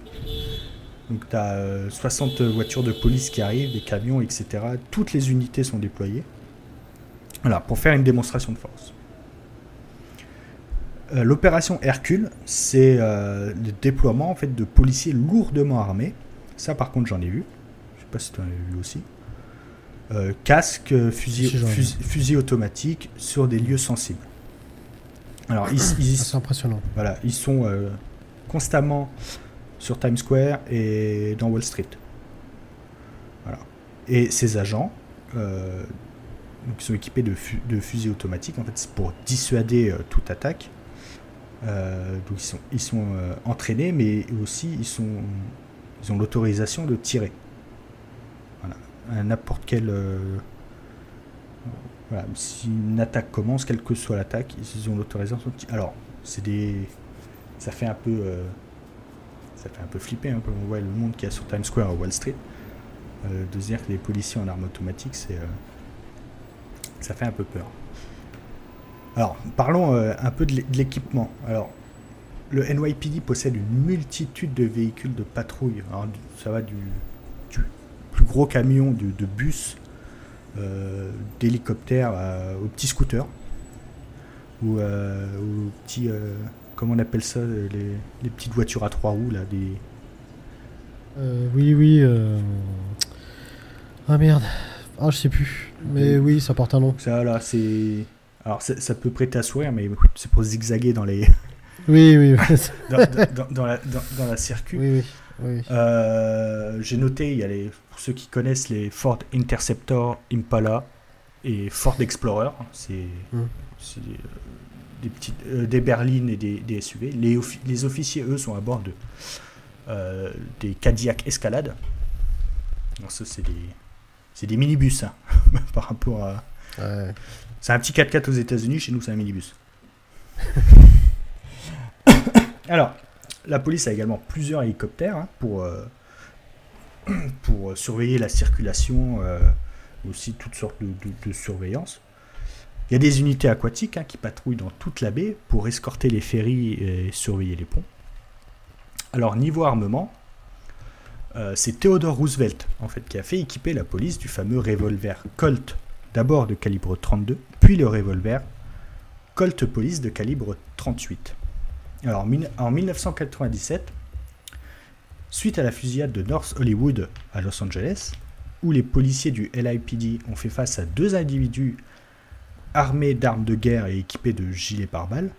Donc tu as 60 voitures de police qui arrivent, des camions, etc. Toutes les unités sont déployées. Voilà, pour faire une démonstration de force. Euh, l'opération Hercule, c'est euh, le déploiement en fait, de policiers lourdement armés. Ça, par contre, j'en ai vu. Je sais pas si tu en as vu aussi. Euh, casque, fusil, automatique sur des lieux sensibles. Alors, ils, c'est impressionnant. Voilà, ils sont constamment sur Times Square et dans Wall Street. Voilà. Et ces agents, qui sont équipés de, de, fusils automatiques, en fait, c'est pour dissuader toute attaque. Euh, ils sont, euh, entraînés, mais aussi ils, sont, ils ont l'autorisation de tirer. Voilà. N'importe quel. Euh, voilà. Si une attaque commence, quelle que soit l'attaque, ils ont l'autorisation de tirer. Alors, c'est des. Ça fait un peu. Ça fait un peu flipper, hein, on voit le monde qui a sur Times Square à Wall Street. de dire que les policiers en armes automatiques, c'est. ça fait un peu peur. Alors, parlons euh, un peu de l'équipement. Alors, le NYPD possède une multitude de véhicules de patrouille. Alors, ça va du, plus gros camion de, bus, euh, d'hélicoptères aux petits scooters, ou euh, aux petits, comment on appelle ça, les, petites voitures à trois roues là, des. oui, oui. Ah merde. Ah, je sais plus. Mais oui, ça porte un nom. Ça, là, c'est. Alors, ça, peut prêter à sourire, mais c'est pour zigzaguer dans les. Oui, oui. dans, la, dans, la circuit. Oui, oui. Euh, j'ai noté, il y a les, pour ceux qui connaissent les Ford Interceptor Impala et Ford Explorer. C'est hum. Euh, des, petites, euh, des berlines et des, des SUV. Les, les, officiers, eux, sont à bord de des Cadillac Escalade. Alors, ça, c'est des, des minibus hein, par rapport à. Ouais. C'est un petit 4x4 aux États-Unis, chez nous c'est un minibus. Alors, la police a également plusieurs hélicoptères hein, pour, euh, pour surveiller la circulation, euh, aussi toutes sortes de, surveillance. Il y a des unités aquatiques hein, qui patrouillent dans toute la baie pour escorter les ferries et surveiller les ponts. Alors, niveau armement, euh, c'est Theodore Roosevelt en fait qui a fait équiper la police du fameux revolver Colt d'abord de calibre 32, puis le revolver Colt Police de calibre 38. Alors en 1997, suite à la fusillade de North Hollywood à Los Angeles, où les policiers du LIPD ont fait face à deux individus armés d'armes de guerre et équipés de gilets pare-balles,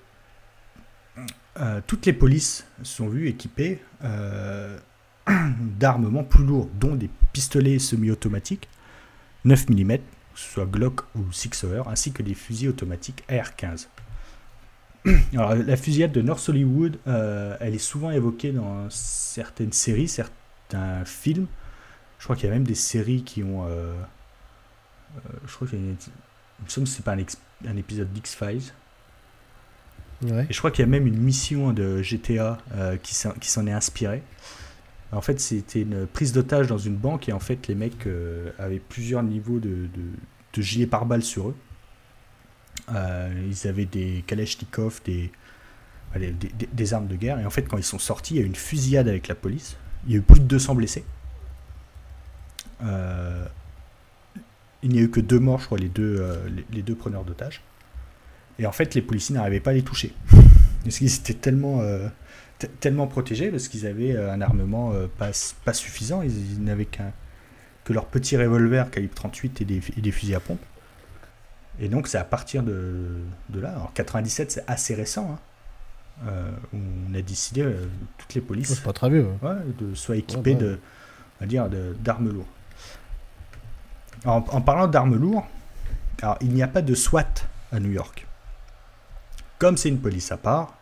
euh, toutes les polices sont vues équipées euh, d'armements plus lourds, dont des pistolets semi-automatiques 9 mm soit Glock ou Six Hour, ainsi que des fusils automatiques AR-15. Alors, la fusillade de North Hollywood, euh, elle est souvent évoquée dans certaines séries, certains films. Je crois qu'il y a même des séries qui ont. Je crois qu'il y a une, me semble que c'est pas un, épisode d'X-Files. Et je crois qu'il y a même une mission de GTA qui s'en est inspirée. En fait, c'était une prise d'otage dans une banque et en fait, les mecs avaient plusieurs niveaux de, de, gilets pare-balles sur eux. ils avaient des Kalachnikov, des, des, des, armes de guerre. Et en fait, quand ils sont sortis, il y a eu une fusillade avec la police. Il y a eu plus de 200 blessés. Euh, il n'y a eu que deux morts, je crois, les deux, euh, les, deux preneurs d'otages. Et en fait, les policiers n'arrivaient pas à les toucher. Parce qu'ils étaient tellement, euh, tellement protégés, parce qu'ils avaient un armement pas, pas suffisant. Ils, n'avaient qu'un que leur petit revolver calibre 38 et des, et des fusils à pompe. Et donc, c'est à partir de, de là. Alors, 97, c'est assez récent. Hein. Euh, on a décidé, euh, toutes les polices, pas très vieux, de soit équipées de, on va dire, d'armes lourdes. En, parlant d'armes lourdes, il n'y a pas de SWAT à New York. Comme c'est une police à part,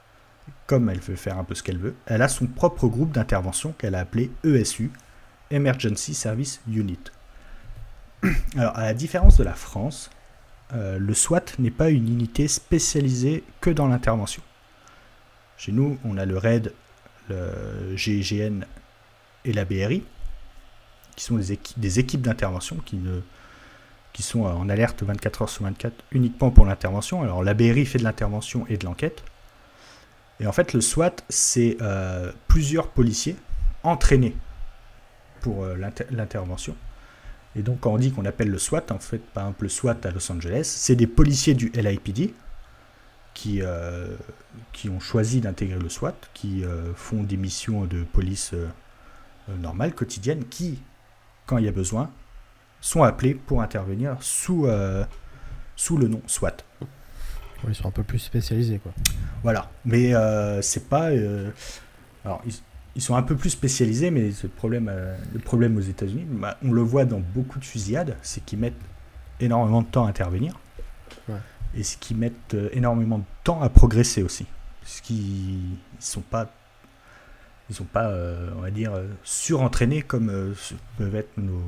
comme elle veut faire un peu ce qu'elle veut, elle a son propre groupe d'intervention qu'elle a appelé ESU, Emergency Service Unit. Alors, à la différence de la France, euh, le SWAT n'est pas une unité spécialisée que dans l'intervention. Chez nous, on a le RAID, le GIGN et la BRI, qui sont des, équipes, d'intervention qui, ne, qui sont en alerte 24 heures sur 24 uniquement pour l'intervention. Alors la BRI fait de l'intervention et de l'enquête. Et en fait, le SWAT, c'est euh, plusieurs policiers entraînés pour euh, l'intervention. Et donc, quand on dit qu'on appelle le SWAT, en fait, par exemple, le SWAT à Los Angeles, c'est des policiers du LIPD, qui, euh, qui ont choisi d'intégrer le SWAT, qui font des missions de police normales, quotidiennes, qui, quand il y a besoin, sont appelés pour intervenir sous, sous le nom SWAT. ils sont un peu plus spécialisés, quoi. Voilà, mais c'est pas. alors, ils, sont un peu plus spécialisés, mais ce problème, le problème aux États-Unis, bah, on le voit dans beaucoup de fusillades, c'est qu'ils mettent énormément de temps à intervenir et ce qui mettent euh, énormément de temps à progresser aussi. Parce qu'ils ne sont pas, ils sont pas euh, on va dire, euh, surentraînés comme peuvent être nos,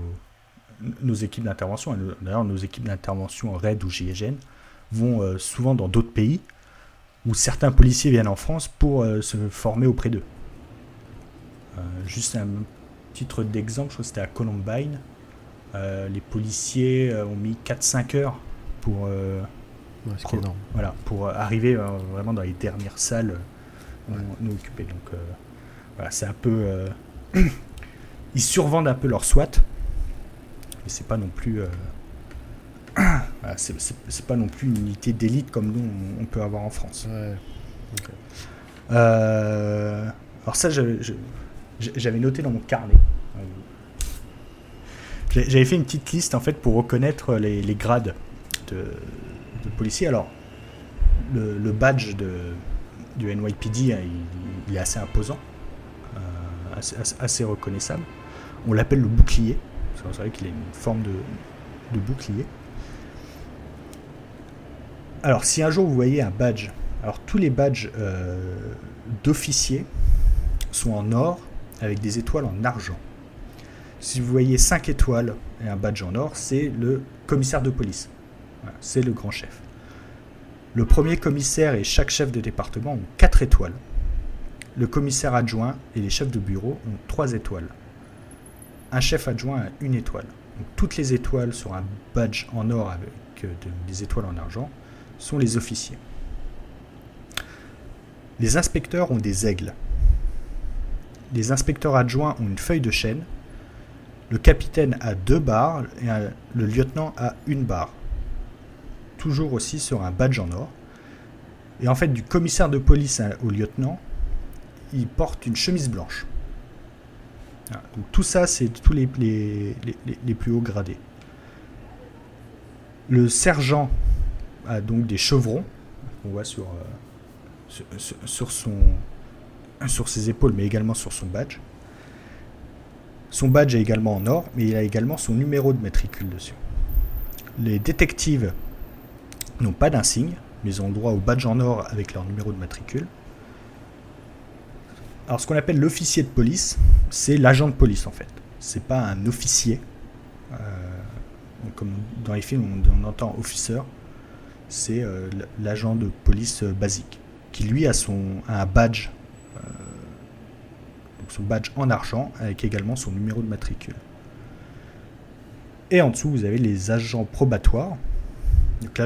nos équipes d'intervention. D'ailleurs, nos équipes d'intervention RAID ou GIGN vont souvent dans d'autres pays où certains policiers viennent en France pour se former auprès d'eux. juste un titre d'exemple, je crois que c'était à Columbine. les policiers ont mis 4-5 heures pour voilà, pour arriver euh, vraiment dans les dernières salles euh, nous, occuper. Donc euh, voilà, c'est un peu. ils survendent un peu leur SWAT, mais c'est pas non plus. c'est pas non plus une unité d'élite comme nous on, peut avoir en France. alors ça, j'avais noté dans mon carnet. J'avais fait une petite liste en fait pour reconnaître les, les grades de, de policiers. Alors, le, badge de, du NYPD, hein, il, est assez imposant, assez, reconnaissable. On l'appelle le bouclier. C'est vrai qu'il a une forme de, bouclier. Alors, si un jour vous voyez un badge, alors tous les badges euh, d'officiers sont en or avec des étoiles en argent. Si vous voyez 5 étoiles et un badge en or, c'est le commissaire de police c'est le grand chef. Le premier commissaire et chaque chef de département ont 4 étoiles. Le commissaire adjoint et les chefs de bureau ont 3 étoiles. Un chef adjoint a une étoile. toutes les étoiles sur un badge en or avec euh, des étoiles en argent sont les officiers. Les inspecteurs ont des aigles. Les inspecteurs adjoints ont une feuille de chêne. Le capitaine a deux barres et le lieutenant a une barre toujours aussi sur un badge en or. Et en fait, du commissaire de police au lieutenant, il porte une chemise blanche. Donc tout ça, c'est tous les, plus hauts gradés. Le sergent a donc des chevrons, on voit sur, euh, sur, ses épaules, mais également sur son badge. Son badge est également en or, mais il a également son numéro de matricule dessus. Les détectives n'ont pas d'insigne, mais ont droit au badge en or avec leur numéro de matricule. Alors ce qu'on appelle l'officier de police, c'est l'agent de police en fait. C'est pas un officier. Euh, comme dans les films on, entend officer, c'est euh, l'agent de police euh, basique qui lui a son un badge, son badge en argent avec également son numéro de matricule. Et en dessous, vous avez les agents probatoires. Donc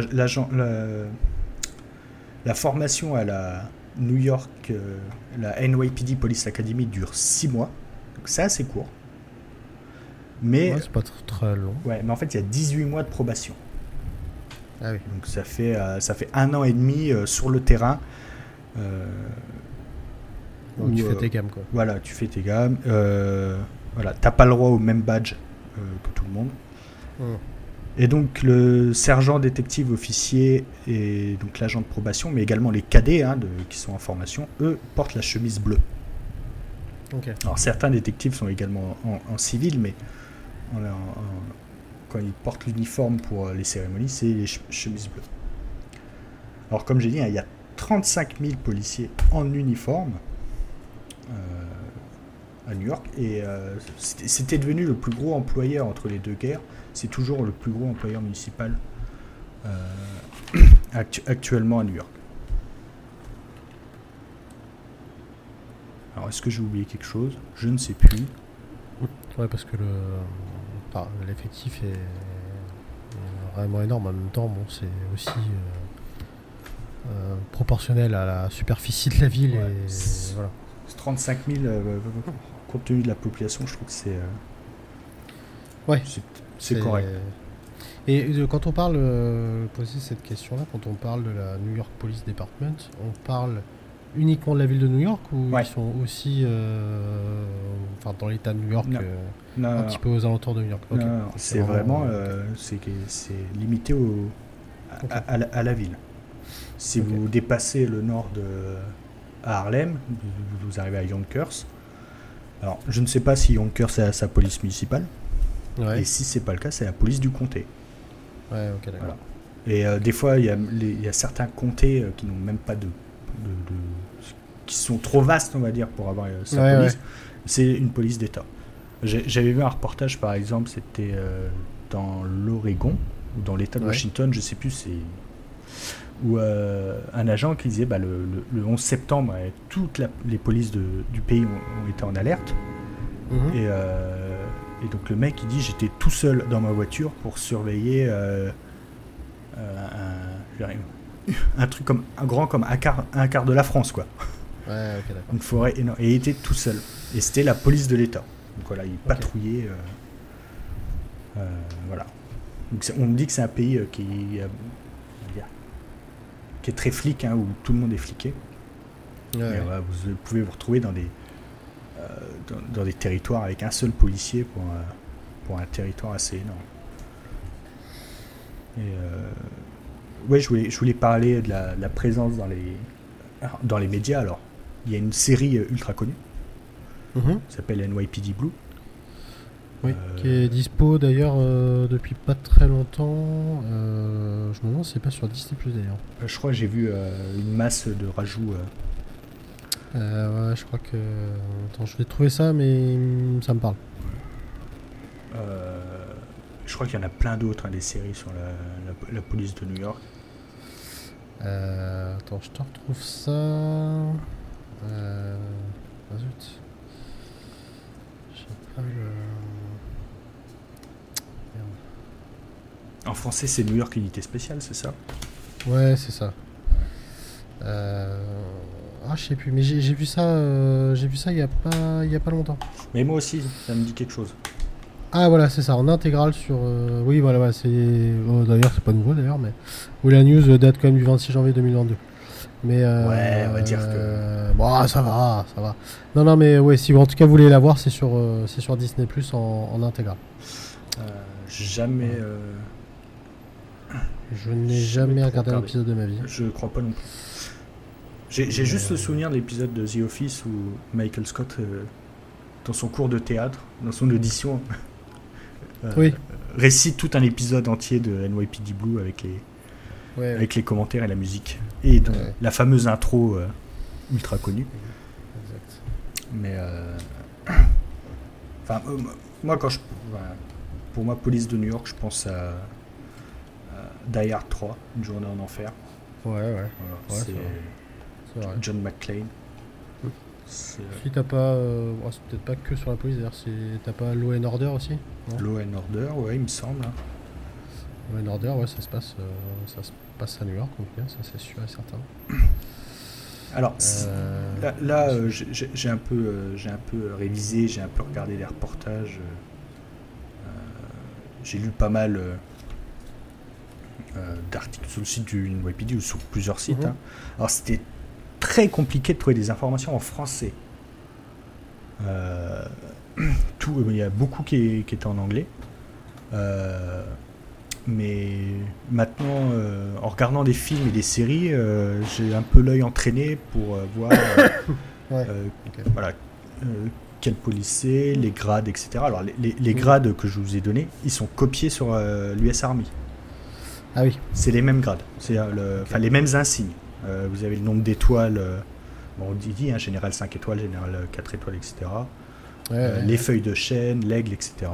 la formation à la New York, euh, la NYPD Police Academy dure 6 mois. Donc c'est assez court. Mais, Ouais, c'est pas tr- très long. ouais, mais en fait, il y a 18 mois de probation. Ah oui. Donc ça fait, euh, ça fait un an et demi euh, sur le terrain. Donc où, tu fais tes gammes, quoi. Voilà, tu fais tes gammes. Voilà, t'as pas le droit au même badge que tout le monde. Hum. Et donc le sergent détective officier et donc l'agent de probation, mais également les cadets hein, de- qui sont en formation, eux portent la chemise bleue. Alors certains détectives sont également en, en civil, mais en- en- quand ils portent l'uniforme pour euh, les cérémonies, c'est les ch- chemises bleues. Alors comme j'ai dit, hein, il y a 35 000 policiers en uniforme euh, à New York, et euh, c'était devenu le plus gros employeur entre les deux guerres. C'est toujours le plus gros employeur municipal euh, actu- actuellement à New York. Alors est-ce que j'ai oublié quelque chose? Je ne sais plus. Ouais, parce que le enfin, l'effectif est... vraiment énorme. En même temps, bon, c'est aussi euh, euh, proportionnel à la superficie de la ville. Ouais, et voilà. 35 000, euh, compte tenu de la population, je trouve que c'est euh, Ouais. c'est- correct. Et euh, quand on parle, euh, poser cette question-là, quand on parle de la New York Police Department, on parle uniquement de la ville de New York ou Ouais. ils sont aussi euh, enfin, dans l'état de New York, euh, Non, un non, petit peu aux alentours de New York? C'est vraiment, euh, c'est limité au, à, la, à la ville. Si vous dépassez le nord de à Harlem, vous, vous arrivez à Yonkers. Alors, je ne sais pas si Yonkers a sa police municipale, Ouais, et si c'est pas le cas, c'est la police du comté. ouais, ok, d'accord. Voilà. Et euh, des fois, il y, a y certains comtés euh, qui n'ont même pas de, de- de- qui sont trop vastes, on va dire, pour avoir euh, sa Ouais, police. C'est une police d'État. J'avais vu un reportage, par exemple, c'était dans l'Oregon ou dans l'État de. Washington, je sais plus, c'est où euh, un agent qui disait bah, le, le- le 11 septembre, toutes la- les polices de- du pays ont, ont été en alerte. Mhm. Et, euh, et donc le mec il dit j'étais tout seul dans ma voiture pour surveiller euh, un, truc comme un grand comme un quart, un quart de la France quoi. Ouais. Une forêt énorme. Et il était tout seul. Et c'était la police de l'État. Donc voilà, il patrouillait. voilà. Donc on me dit que c'est un pays qui, qui est très flic, hein, où tout le monde est fliqué. Ouais, Et ouais. voilà, vous pouvez vous retrouver dans des, euh, dans, dans des territoires avec un seul policier pour, un- pour un territoire assez énorme. Et euh, ouais, je voulais, je voulais parler de la, de la présence dans les, dans les médias. Alors, il y a une série euh, ultra connue qui s'appelle NYPD Blue. Oui, qui est dispo d'ailleurs euh, depuis pas très longtemps. Euh, je me demande si c'est pas sur Disney Plus d'ailleurs. Euh, Je crois que j'ai vu une masse de rajouts. euh, ouais, je crois que. Attends, je vais trouver ça, mais hum, ça me parle. euh, je crois qu'il y en a plein d'autres, hein, des séries sur la, la- la police de New York. Euh, attends, je te retrouve ça. Ah zut. J'ai pas le. Merde. En français, c'est New York Unité Spéciale, c'est ça? Ouais, c'est ça. Euh, Ah, je sais plus, mais j'ai vu ça, euh, j'ai vu ça il y a pas, il y a pas longtemps. Mais moi aussi, ça me dit quelque chose. Ah voilà, c'est ça, en intégrale sur. euh, Oui, voilà, voilà, c'est. oh, d'ailleurs, c'est pas nouveau d'ailleurs, mais. Oui, la news date quand même du 26 janvier 2022. Mais. euh, Ouais, on va dire que- Bon, ah, ça va, ça va. Non, non, mais ouais, si vous en tout cas vous voulez la voir, c'est sur, c'est sur Disney Plus en, en intégrale. Jamais. Je n'ai jamais regardé un épisode de ma vie. je crois pas non plus. J'ai juste le souvenir de l'épisode de The Office où Michael Scott, euh, dans son cours de théâtre, dans son audition, euh, Oui. récite tout un épisode entier de NYPD Blue avec les, Ouais, ouais. avec les commentaires et la musique. Et donc, Ouais. la fameuse intro euh, ultra connue. Exact. Mais. Enfin, moi, quand je. pour moi, police de New York, je pense à Die Hard 3, Une journée en enfer. Ouais, ouais. Voilà, c'est- vrai. John McClane. Si t'as pas. c'est peut-être pas que sur la police d'ailleurs, t'as pas Law and Order aussi Law and Order, ouais, il me semble. Hein. Law and Order, ouais, ça se passe, ça se passe à New York, donc ça c'est sûr et certain. Alors euh, là, euh, j'ai un peu, euh, j'ai un peu révisé, j'ai un peu regardé les reportages. j'ai lu pas mal d'articles sur le site du NYPD ou sur plusieurs sites. Mhm. Hein. Alors c'était très compliqué de trouver des informations en français. tout, il y a beaucoup qui, qui étaient en anglais. Mais maintenant, euh, en regardant des films et des séries, euh, j'ai un peu l'œil entraîné pour euh, voir voilà, quel policier, les grades, etc. Alors, les, grades que je vous ai donnés, ils sont copiés sur l'US Army. Ah oui. C'est les mêmes grades, c'est enfin les mêmes insignes. vous avez le nombre d'étoiles, bon, on dit hein, général 5 étoiles, général 4 étoiles, etc. les feuilles de chêne, l'aigle, etc.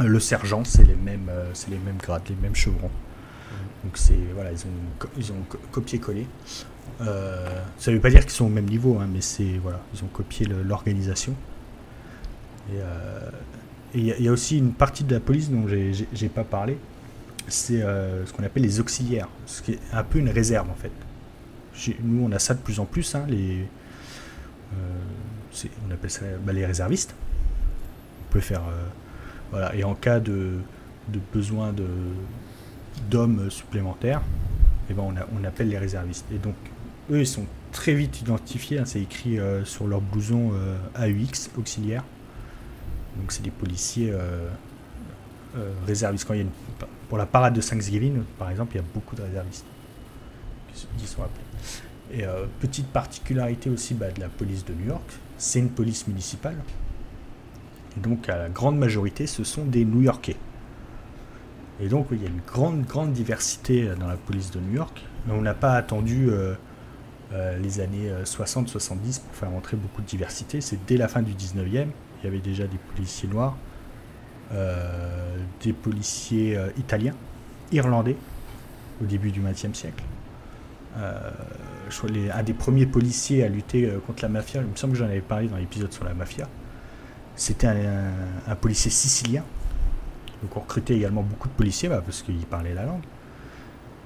Le sergent, c'est les mêmes, euh, c'est les mêmes grades, les mêmes chevrons. Donc c'est voilà, ils ont ils ont copié-collé. Euh, ça ne veut pas dire qu'ils sont au même niveau, hein, mais c'est voilà, ils ont copié l'organisation. Et euh, il y, a aussi une partie de la police dont j'ai pas parlé, c'est ce qu'on appelle les auxiliaires, ce qui est un peu une réserve en fait. nous, on a ça de plus en plus, hein, les, on appelle ça bah, les réservistes. On peut faire voilà, et en cas de, besoin de, d'hommes supplémentaires, eh ben on, appelle les réservistes. Et donc, eux, ils sont très vite identifiés. Hein, c'est écrit euh, sur leur blouson euh, AUX, auxiliaire. Donc, c'est des policiers euh, réservistes. Quand il y a pour la parade de Thanksgiving, par exemple, il y a beaucoup de réservistes qui sont appelés. Et petite particularité aussi bah, de la police de New York, c'est une police municipale donc, à la grande majorité, ce sont des New-Yorkais. Et donc, il y a une grande, grande diversité dans la police de New York. On n'a pas attendu euh, euh, les années 60-70 euh, pour faire entrer beaucoup de diversité. C'est dès la fin du 19e, il y avait déjà des policiers noirs, des policiers italiens, irlandais, au début du XXe siècle. un des premiers policiers à lutter contre la mafia, il me semble que j'en avais parlé dans l'épisode sur la mafia, c'était un, policier sicilien. Donc on recrutait également beaucoup de policiers bah, parce qu'il parlait la langue.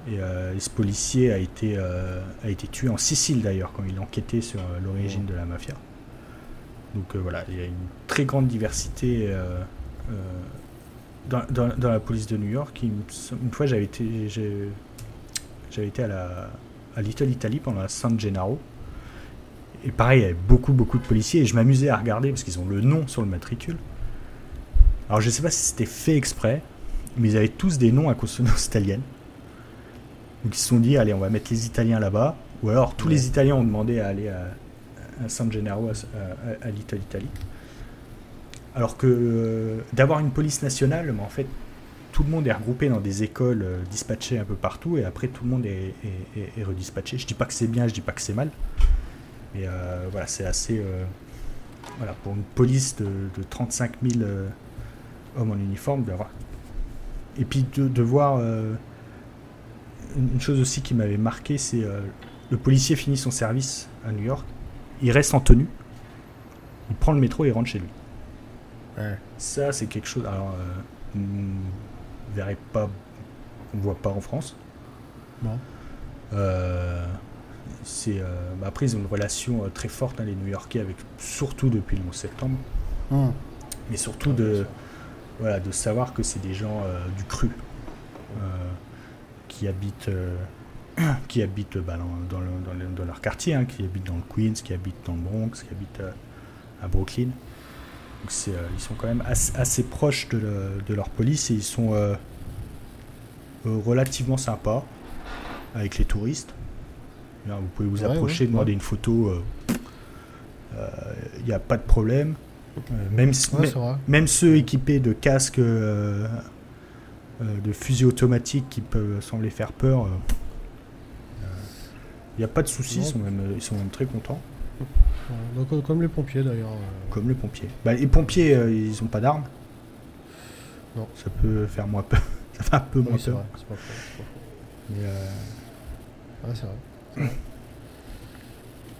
Et, euh, ce policier a été, euh, a été tué en Sicile d'ailleurs quand il enquêtait sur euh, l'origine de la mafia. Donc voilà, il y a une très grande diversité dans, la police de New York. Une fois j'avais été, j'avais été à, la, à Little Italy pendant la San Gennaro. Et pareil, il y avait beaucoup, beaucoup de policiers et je m'amusais à regarder parce qu'ils ont le nom sur le matricule. Alors je ne sais pas si c'était fait exprès, mais ils avaient tous des noms à consonance italienne. Donc ils se sont dit, allez, on va mettre les Italiens là-bas. Ou alors tous les Italiens ont demandé à aller à, San Gennaro, à, l'Italie. Alors que euh, d'avoir une police nationale, mais en fait, tout le monde est regroupé dans des écoles euh, dispatchées un peu partout et après tout le monde est, redispatché. Je dis pas que c'est bien, je dis pas que c'est mal. Et euh, voilà, c'est assez. Voilà, pour une police de, 35 000 euh, hommes en uniforme, d'avoir. Et puis de, voir. une chose aussi qui m'avait marqué, c'est le policier finit son service à New York, il reste en tenue, il prend le métro et rentre chez lui. Ça, c'est quelque chose. Alors, on ne verrait pas, on voit pas en France. Non. Euh, c'est euh, bah, après ils ont une relation euh, très forte hein, les New-Yorkais avec surtout depuis le 11 septembre hum. mais surtout de voilà de savoir que c'est des gens euh, du cru qui habitent qui habitent bah, dans, dans, leur quartier hein, qui habitent dans le Queens qui habitent dans le Bronx qui habitent à Brooklyn donc ils sont quand même assez, proches de, de, leur police et ils sont relativement sympas avec les touristes vous pouvez vous approcher, demander une photo. Il euh, n'y euh, a pas de problème. Euh, même, même ceux équipés de casques de fusées automatiques qui peuvent sembler faire peur, il n'y a pas de soucis, ils, sont même, ils sont même très contents. Donc, comme les pompiers d'ailleurs. Comme les pompiers. Bah, les pompiers, ils n'ont pas d'armes. Non. Ça peut faire moins peur. Ça fait un peu moins peur. c'est vrai.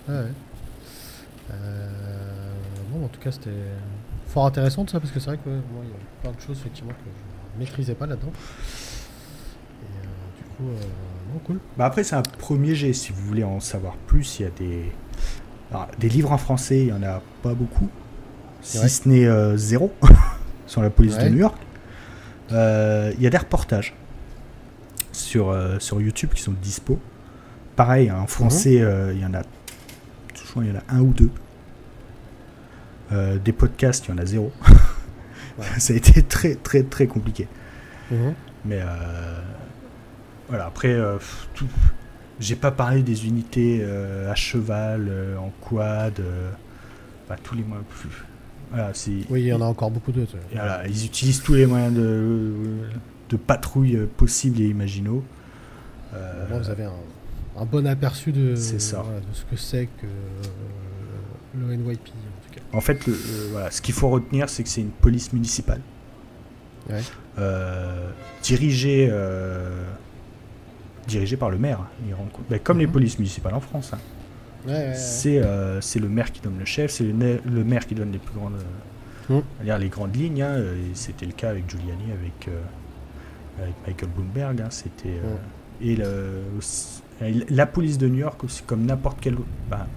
ouais. bon, en tout cas, c'était fort intéressant tout ça parce que c'est vrai que moi, il y a plein de choses effectivement que je maîtrisais pas là-dedans. Et du coup, bon, cool. Bah après, c'est un premier jet. Si vous voulez en savoir plus, il y a des des livres en français, il y en a pas beaucoup, si ce n'est zéro sur la police de New York. Il y a des reportages sur, euh, sur YouTube qui sont dispo. Pareil, en français, mhm. euh, il y en a. il y en a un ou deux. Euh, des podcasts, il y en a zéro. Ça a été très, très, très compliqué. Mhm. Mais voilà, après, j'ai pas parlé des unités à cheval, en quad, tous les moyens. Voilà, oui, il y en a encore beaucoup d'autres. ils utilisent tous les moyens de, de patrouille euh, possibles et imaginaux. Euh, vous avez un, bon aperçu de, ça. de ce que c'est que euh, le NYP. En, tout cas. en fait, voilà, ce qu'il faut retenir, c'est que c'est une police municipale. dirigée, dirigée par le maire. Ben, comme les mhm. polices municipales en France. Hein. c'est le maire qui donne le chef, c'est le, maire qui donne les plus grandes, mhm. les grandes lignes. Hein, c'était le cas avec Giuliani, avec avec Michael Bloomberg. Hein, c'était euh, et le, la police de New York aussi, comme n'importe quelle, bah,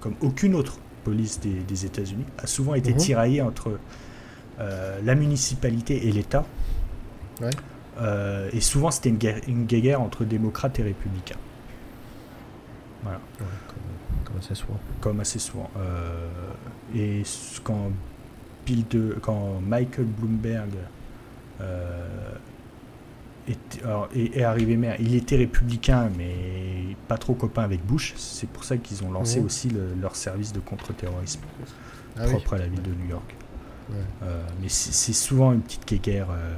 comme aucune autre police des, États-Unis, a souvent été mhm. tiraillée entre euh, la municipalité et l'État. Euh, et souvent, c'était une guerre, une guerre entre démocrates et républicains. Voilà. comme, assez souvent. Comme assez souvent. et quand, Bill de, quand Michael Bloomberg est, arrivé maire. Il était républicain, mais pas trop copain avec Bush. C'est pour ça qu'ils ont lancé mhm. aussi leur service de contre-terrorisme ah propre à la ville de New York. Euh, mais c'est souvent une petite guerre euh,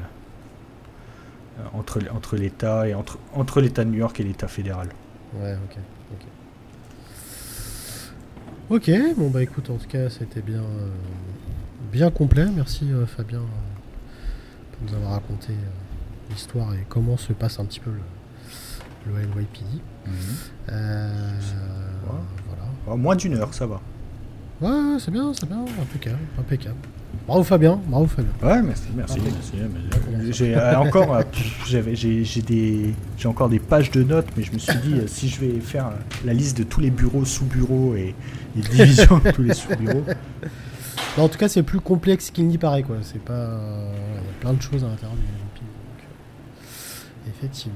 entre, entre l'État et entre, entre l'État de New York et l'État fédéral. Ouais, ok. Ok, bon bah écoute, en tout cas, c'était bien, euh, bien complet. Merci Fabien pour nous avoir raconté l'histoire et comment se passe un petit peu le, le NYPD. Mhm. Euh, voilà. moins d'une heure, ça va. Ouais, c'est bien, c'est bien, impeccable, impeccable. Bravo Fabien, bravo Fabien. Ouais, merci, merci. J'ai euh, encore, euh, j'ai des, j'ai encore des pages de notes, mais je me suis dit si je vais faire la liste de tous les bureaux, sous-bureaux et les divisions de tous les sous-bureaux. en tout cas, c'est plus complexe qu'il n'y paraît, quoi. C'est pas, il y a plein de choses à l'intérieur Effectivement.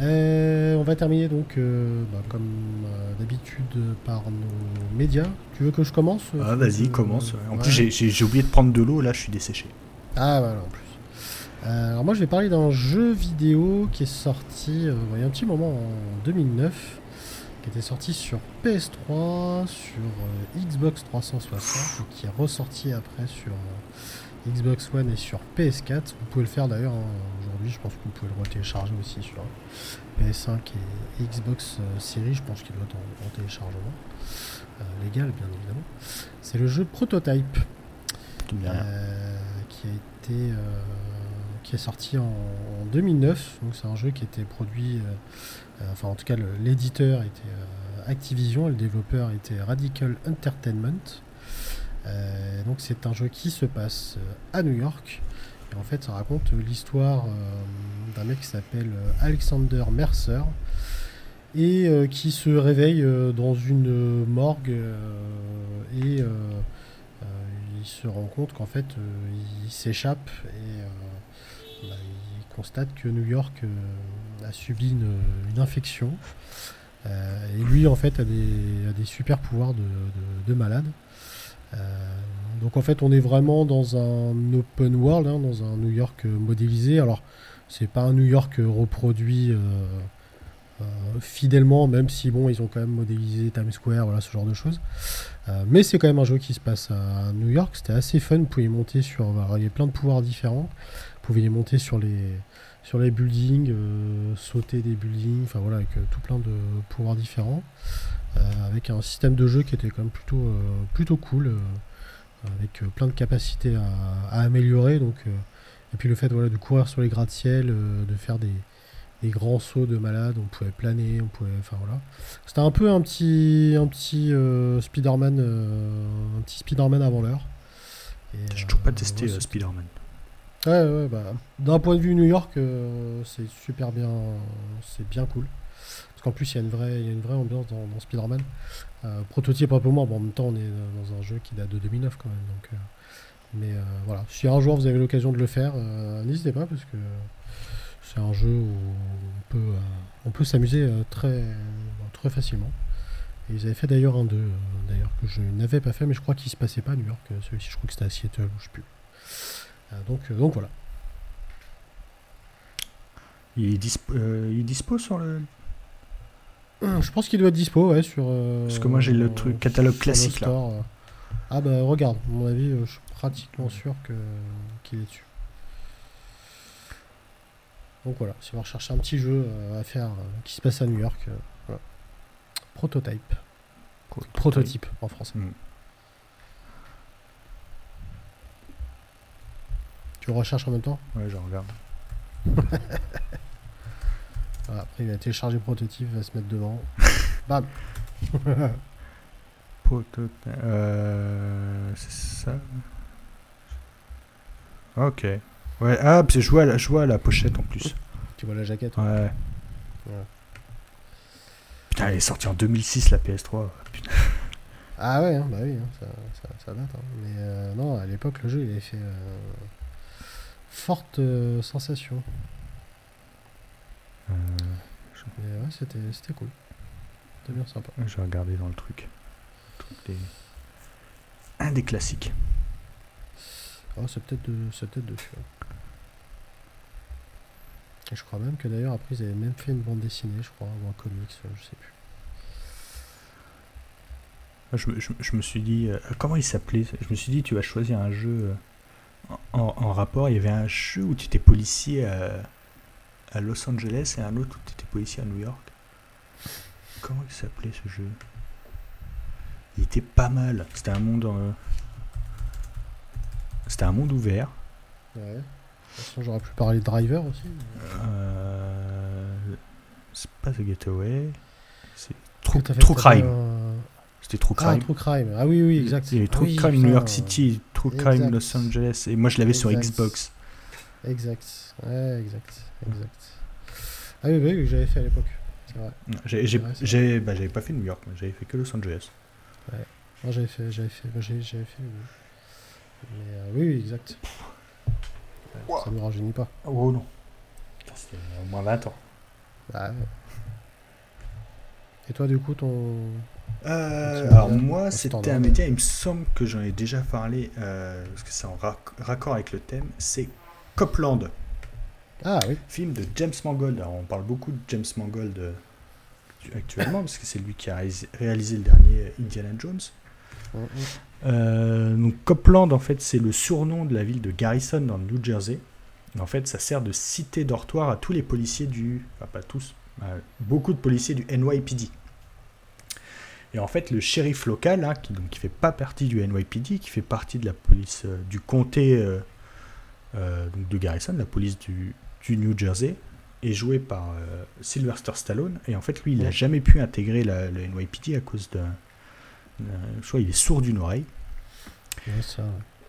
Euh, on va terminer donc, euh, bah, comme euh, d'habitude, par nos médias. Tu veux que je commence Ah, vas-y, commence. En plus, j'ai oublié de prendre de l'eau, là, je suis desséché. Ah, voilà, en plus. alors, moi, je vais parler d'un jeu vidéo qui est sorti il y a un petit moment, en 2009, qui était sorti sur PS3, sur Xbox 360, et qui est ressorti après sur Xbox One et sur PS4. Vous pouvez le faire d'ailleurs hein, aujourd'hui, je pense que vous pouvez le télécharger aussi sur PS5 et Xbox euh, Series, je pense qu'il doit être en, téléchargement euh, légal bien évidemment. C'est le jeu Prototype euh, qui a été qui est sorti en, 2009. Donc c'est un jeu qui était produit, enfin en tout cas l'éditeur était Activision et le développeur était Radical Entertainment. Donc c'est un jeu qui se passe à New York. Et en fait, ça raconte l'histoire euh, d'un mec qui s'appelle Alexander Mercer et qui se réveille dans une morgue et il se rend compte qu'en fait il s'échappe et bah, il constate que New York a subi une, infection et lui en fait a des, super pouvoirs de malade. Euh, donc en fait, on est vraiment dans un open world, hein, dans un New York euh, modélisé. Alors, c'est pas un New York euh, reproduit fidèlement, même si bon, ils ont quand même modélisé Times Square, voilà, ce genre de choses. mais c'est quand même un jeu qui se passe à New York. C'était assez fun. Vous pouvez monter sur, il y avait plein de pouvoirs différents. Vous pouvez monter sur les sur les buildings, sauter des buildings, enfin voilà, avec tout plein de pouvoirs différents. Euh, avec un système de jeu qui était quand même plutôt, euh, plutôt cool, euh, avec plein de capacités à, améliorer. Donc, et puis le fait voilà, de courir sur les gratte-ciel, de faire des, des grands sauts de malade, on pouvait planer, on pouvait. Enfin voilà. C'était un peu un petit, un petit euh, Spider-Man, euh, un petit Spider-Man avant l'heure. J'ai toujours pas testé Spider-Man. Ouais, ouais, bah, d'un point de vue New York, c'est super bien, c'est bien cool. Parce qu'en plus, il y, a une vraie, il y a une vraie ambiance dans, dans Spider-Man. Prototype un peu moins, bon, en même temps, on est dans un jeu qui date de 2009 quand même. Donc, mais voilà, si un jour vous avez l'occasion de le faire, n'hésitez pas parce que c'est un jeu où on peut, euh, peut s'amuser euh, très, très facilement. Et ils avaient fait d'ailleurs un 2, euh, d'ailleurs, que je n'avais pas fait, mais je crois qu'il se passait pas à New York. Celui-ci, je crois que c'était à Seattle, ou je sais plus. donc, donc voilà. Il est, dispo, il dispo sur le. Je pense qu'il doit être dispo, ouais, sur. Parce que moi j'ai le truc catalogue classique là. Ah bah regarde, à mon avis, je suis pratiquement sûr que qu'il est dessus. Donc voilà, si vous recherchez un petit jeu euh, à faire euh, qui se passe à New York, euh, Prototype. Prototype en français. Hmm. Tu recherches en même temps? Ouais, je regarde. après, il a téléchargé Prototype, il va se mettre devant. Bam Prototype. c'est ça? Ok. Ouais, ah, je vois, la, je vois la pochette en plus. Tu vois la jaquette Ouais. Putain, elle est sortie en 2006 la PS3. Ah ouais, hein, bah oui, hein, ça, date. Hein. Mais euh, non, à l'époque, le jeu, il avait fait euh, forte euh, ouais, c'était, c'était cool. C'était bien sympa. Je vais regarder dans le truc. Un des classiques. Oh, c'est peut-être, de, c'est peut-être. Et je crois même que d'ailleurs après ils avaient même fait une bande dessinée, je crois, ou un comics, euh, je sais plus. Ah, je, me suis dit, euh, comment il s'appelait Je me suis dit, tu vas choisir un jeu euh, en, rapport. Il y avait un jeu où tu étais policier à, Los Angeles et un autre où tu étais policier à New York. Comment il s'appelait ce jeu? Il était pas mal. C'était un monde. C'était un monde ouvert. Ouais j'aurais pu parler de Driver aussi. Euh, c'est pas The Getaway. C'est True, True Crime. C'était True ah, Crime. Ah, True Crime. Ah oui, oui, exact. Il y avait True ah Crime New York City, True Crime Los Angeles. Et moi, je l'avais sur Xbox. Exact. Ouais, exact. Exact. Ah oui, oui, j'avais fait à l'époque. C'est vrai. J'ai, bah, j'avais pas fait New York, j'avais fait que Los Angeles. Ouais. Moi, j'avais fait, j'avais fait, j'avais fait. Mais euh, oui, oui, exact. Ça ne me rajeunit pas. Oh non. C'était au moins 20 ans. Bah, Et toi, du coup, ton. Euh, alors, moi, c'était un média, il me semble que j'en ai déjà parlé, euh, parce que c'est en raccord avec le thème, c'est Copland. Ah oui. Film de James Mangold. Alors, on parle beaucoup de James Mangold euh, actuellement, parce que c'est lui qui a réalisé le dernier Indiana Jones. Mm, mm. Euh, donc Copland, en fait, c'est le surnom de la ville de Garrison dans le New Jersey. En fait, ça sert de cité dortoir à tous les policiers du, enfin pas tous, beaucoup de policiers du NYPD. Et en fait, le shérif local, hein, qui qui fait pas partie du NYPD, qui fait partie de la police euh, du comté euh, de Garrison, la police du, New Jersey, est joué par Sylvester Stallone. Et en fait, lui, il n'a jamais pu intégrer le NYPD à cause d'un je crois il est sourd d'une oreille.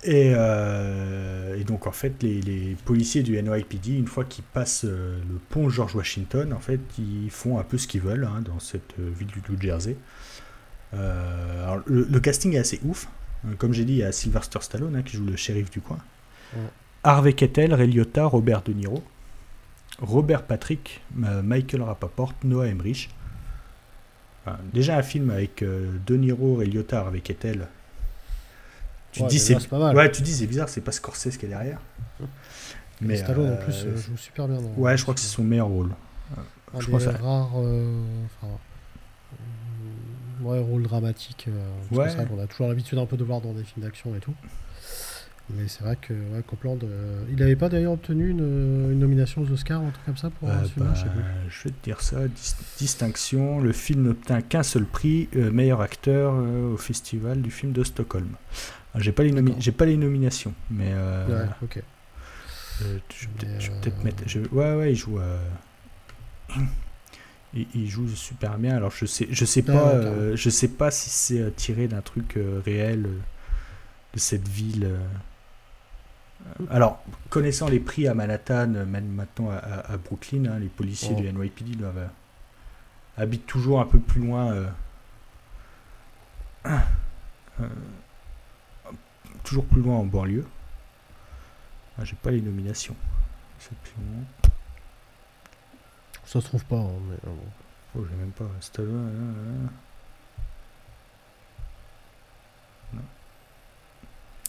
Euh, et, donc en fait les, policiers du NYPD, une fois qu'ils passent euh, le pont George Washington, en fait ils font un peu ce qu'ils veulent hein, dans cette euh, ville du New Jersey. le, casting est assez ouf. Comme j'ai dit, il y a Sylvester Stallone hein, qui joue le shérif du coin. Harvey Kettel, Ray Liotta, Robert De Niro, Robert Patrick, Michael Rapaport, Noah Emmerich déjà un film avec euh, De Niro et Lyotard avec Ethel. Tu dis c'est. Ouais, tu dis c'est bizarre, c'est pas Scorsese qui est derrière. Mais Stallone en plus euh, joue super bien. Dans ouais, je crois que c'est son meilleur rôle. Un je des rares euh, ouais, rôle dramatique. qu'on a toujours l'habitude un peu de voir dans des films d'action et tout. Mais c'est vrai que ouais, Copland, euh, il n'avait pas d'ailleurs obtenu une, nomination aux Oscars ou un truc comme ça pour euh, bah, je, vais te dire ça, distinction, le film n'obtint qu'un seul prix, euh, meilleur acteur au festival du film de Stockholm. Ah, j'ai pas les j'ai pas les nominations, mais ouais, ok. je vais peut-être mettre, ouais ouais, il joue. il, joue super bien. Alors je sais, je sais pas, je sais pas si c'est tiré d'un truc réel de cette ville. Alors, connaissant les prix à Manhattan, même maintenant à, Brooklyn, hein, les policiers oh. du NYPD doivent, habitent toujours un peu plus loin. toujours plus loin en banlieue. Ah, j'ai pas les nominations. Ça se trouve pas, hein, mais. Oh, j'ai même pas.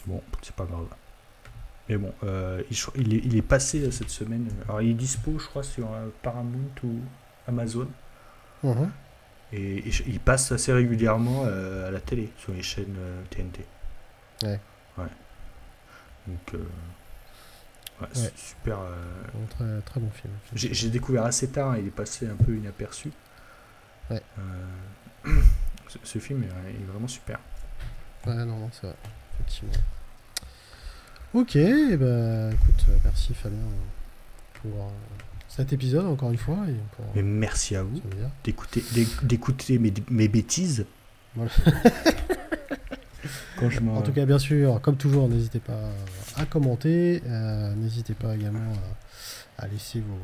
Bon, c'est pas grave. Mais bon, euh, il, est, il, est, passé euh, cette semaine. Alors, il est dispo, je crois, sur euh, Paramount ou Amazon. Uh-huh. Et, il passe assez régulièrement à la télé, sur les chaînes TNT. Ouais. Ouais. Donc, super. Très, très, bon film. J'ai découvert assez tard, hein, il est passé un peu inaperçu. Ouais. ce, film est, est, vraiment super. Ouais, non, non, c'est vrai, effectivement. Ok, bah écoute, euh, merci Fabien pour euh, cet épisode encore une fois. Et Mais merci à vous d'écouter, d'écouter mes, mes bêtises. en tout cas, bien sûr, comme toujours, n'hésitez pas à commenter, euh, n'hésitez pas également à, laisser vos,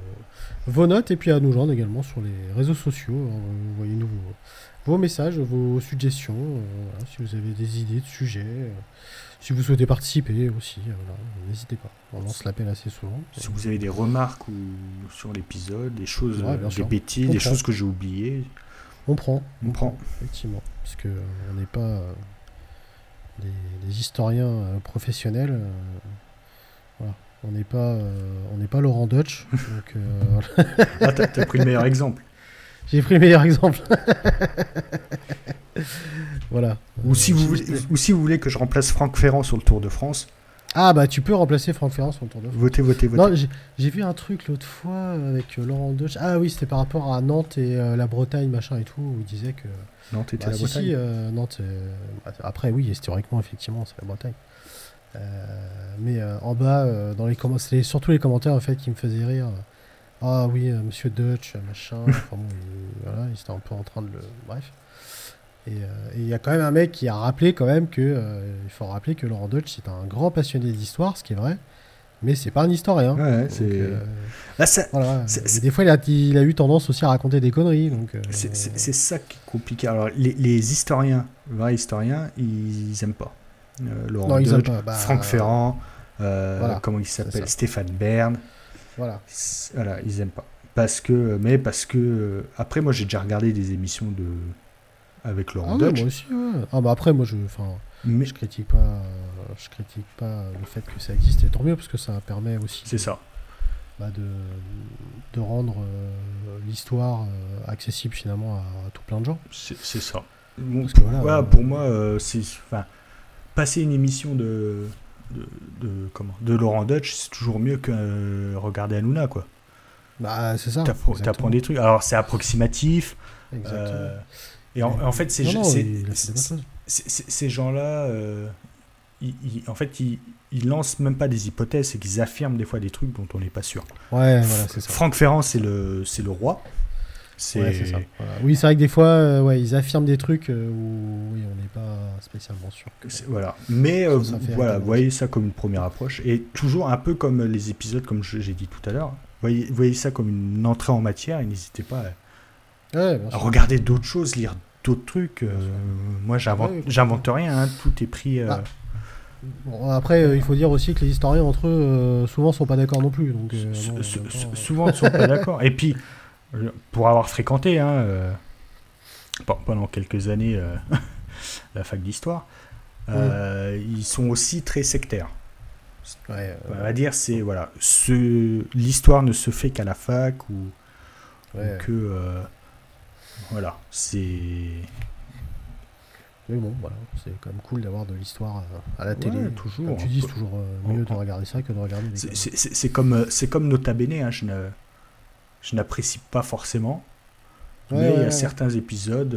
vos, notes et puis à nous joindre également sur les réseaux sociaux. Envoyez-nous vos, vos, messages, vos suggestions, si vous avez des idées de sujets. Si vous souhaitez participer aussi, euh, n'hésitez pas. On lance l'appel assez souvent. Si vous avez des remarques ou sur l'épisode, des choses, des bêtises, des choses que j'ai oubliées. On prend. On, prend. Effectivement. Parce qu'on euh, n'est pas euh, des, historiens professionnels. voilà. On n'est pas, on n'est pas Laurent Dutch. donc, ah, t'as pris le meilleur exemple. J'ai pris le meilleur exemple. voilà. Ou, si vous voulez, ou si vous voulez que je remplace Franck Ferrand sur le Tour de France. Ah bah tu peux remplacer Franck Ferrand sur le Tour de France. Votez, votez, votez. j'ai vu un truc l'autre fois avec euh, Laurent Deutsch. Ah oui, c'était par rapport à Nantes et euh, la Bretagne, machin et tout, où il disait que... Nantes était bah, la Bretagne si, euh, Nantes, bah, après oui, historiquement, effectivement, c'est la Bretagne. mais en bas, dans les commentaires, c'est surtout les commentaires en fait qui me faisaient rire. Ah oui, monsieur Dutch, machin. enfin bon, il, voilà, il était un peu en train de le... Bref. Euh, et il y a quand même un mec qui a rappelé quand même que euh, il faut rappeler que Laurent Deutsch c'est un grand passionné d'histoire, ce qui est vrai, mais c'est pas un historien. Ouais. Euh, bah, des fois, il a, il a, eu tendance aussi à raconter des conneries. Donc. C'est ça qui est compliqué. Alors, les, les, historiens, vrais historiens, ils aiment pas. Laurent non, pas. Bah, Franck Ferrand, comment il s'appelle, Stéphane Bern. Voilà. Voilà, ils aiment pas. Parce que, mais parce que après, moi, j'ai déjà regardé des émissions de avec Laurent ah moi aussi, Ah bah après, moi, je, mais... je critique pas, je critique pas le fait que ça existe, et tant mieux, parce que ça permet aussi. C'est ça. Bah, de, de rendre euh, l'histoire euh, accessible finalement à, tout plein de gens. C'est ça. voilà, euh, pour moi, c'est, enfin, passer une émission de, de, de, comment, de Laurent Dutch, c'est toujours mieux que regarder Hanouna, quoi. Bah, c'est ça. T'apprends des trucs. Alors, c'est approximatif. Exactement. Et en, fait, ces, ces gens-là, euh, en fait, ils, ils lancent même pas des hypothèses, c'est qu'ils affirment des fois des trucs dont on n'est pas sûr. Ouais, voilà, c'est ça. Franck Ferrand, c'est le, c'est le roi. C'est ça. Oui, c'est vrai que des fois, euh, ouais, ils affirment des trucs euh, où oui, on n'est pas spécialement sûr. Voilà. Mais voilà, vous voyez ça comme une première approche. Et toujours un peu comme les épisodes, comme j'ai dit tout à l'heure. Voyez, voyez ça comme une entrée en matière et n'hésitez pas regarder d'autres choses, lire d'autres trucs. Euh, moi, j'invente, j'invente rien, hein, tout est pris. Euh, ah. Bon, après, euh, il faut dire aussi que les historiens entre eux, souvent, sont pas d'accord non plus. Donc, souvent, ne sont pas d'accord. Et puis, pour avoir fréquenté, hein, pendant quelques années, la fac d'histoire, ils sont aussi très sectaires. Ouais, on va dire, c'est voilà, ce, l'histoire ne se fait qu'à la fac ou, ou que voilà, c'est. Mais bon, voilà, c'est quand même cool d'avoir de l'histoire euh, à la télé. toujours. Comme tu dis, c'est toujours euh, mieux de regarder ça que de regarder des C'est comme, euh, c'est comme Nota Bene, hein, je, ne, je n'apprécie pas forcément. mais il y a certains épisodes,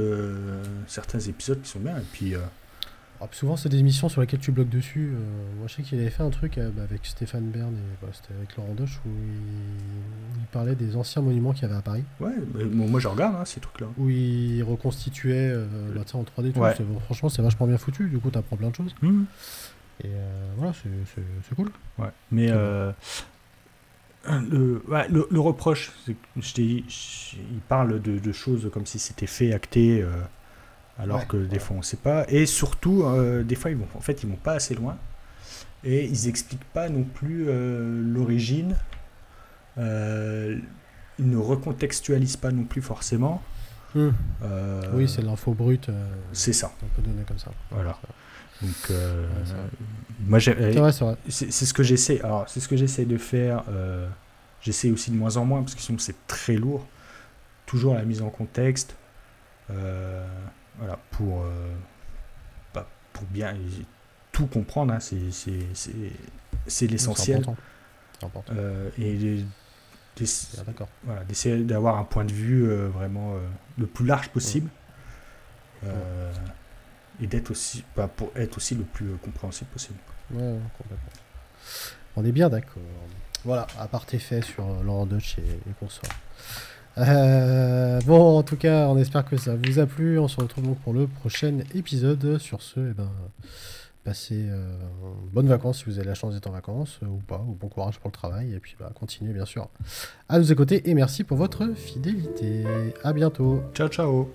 certains épisodes qui sont bien. Et puis. Ah, souvent, c'est des émissions sur lesquelles tu bloques dessus. Euh, moi, je sais qu'il avait fait un truc euh, bah, avec Stéphane Bern et voilà, c'était avec Laurent Doche où il... il parlait des anciens monuments qu'il y avait à Paris. Ouais, mais moi je regarde hein, ces trucs-là. Où il reconstituait euh, bah, tu en 3D. tout. Ouais. Franchement, c'est vachement bien foutu. Du coup, t'apprends plein de choses. Mhm. Et voilà, c'est- cool. Ouais. Mais le, ouais, le, le reproche, c'est que je t'ai dit, je- il parle de, de choses comme si c'était fait, acté, alors Ouais, que des fois on sait pas. Et surtout, euh, des fois, ils vont, en fait, ils vont pas assez loin. Et ils expliquent pas non plus euh, l'origine. Euh, ils ne recontextualisent pas non plus forcément. Hmm. Oui, c'est de l'info brute. c'est ça. On peut donner comme ça. Voilà. Donc, Ouais, moi, C'est ce que j'essaie. Alors, c'est ce que j'essaie de faire. j'essaie aussi de moins en moins parce que sinon c'est très lourd. Toujours la mise en contexte. euh, voilà, pour, euh, bah, pour bien tout comprendre. hein, c'est l'essentiel. important. C'est important. Euh, et voilà, d'essayer d'avoir un point de vue euh, vraiment euh, le plus large possible. Et d'être aussi, bah, pour être aussi le plus compréhensible possible. Ouais, complètement. On est bien d'accord. Voilà, à part tes faits sur Laurent Dutch et, et consorts. Euh, bon, en tout cas, on espère que ça vous a plu. On se retrouve donc pour le prochain épisode. Sur ce, eh ben, passez euh, bonnes vacances si vous avez la chance d'être en vacances euh, ou pas, ou bon courage pour le travail. Et puis, bah, continuez bien sûr à nous écouter. Et merci pour votre fidélité. À bientôt. Ciao, ciao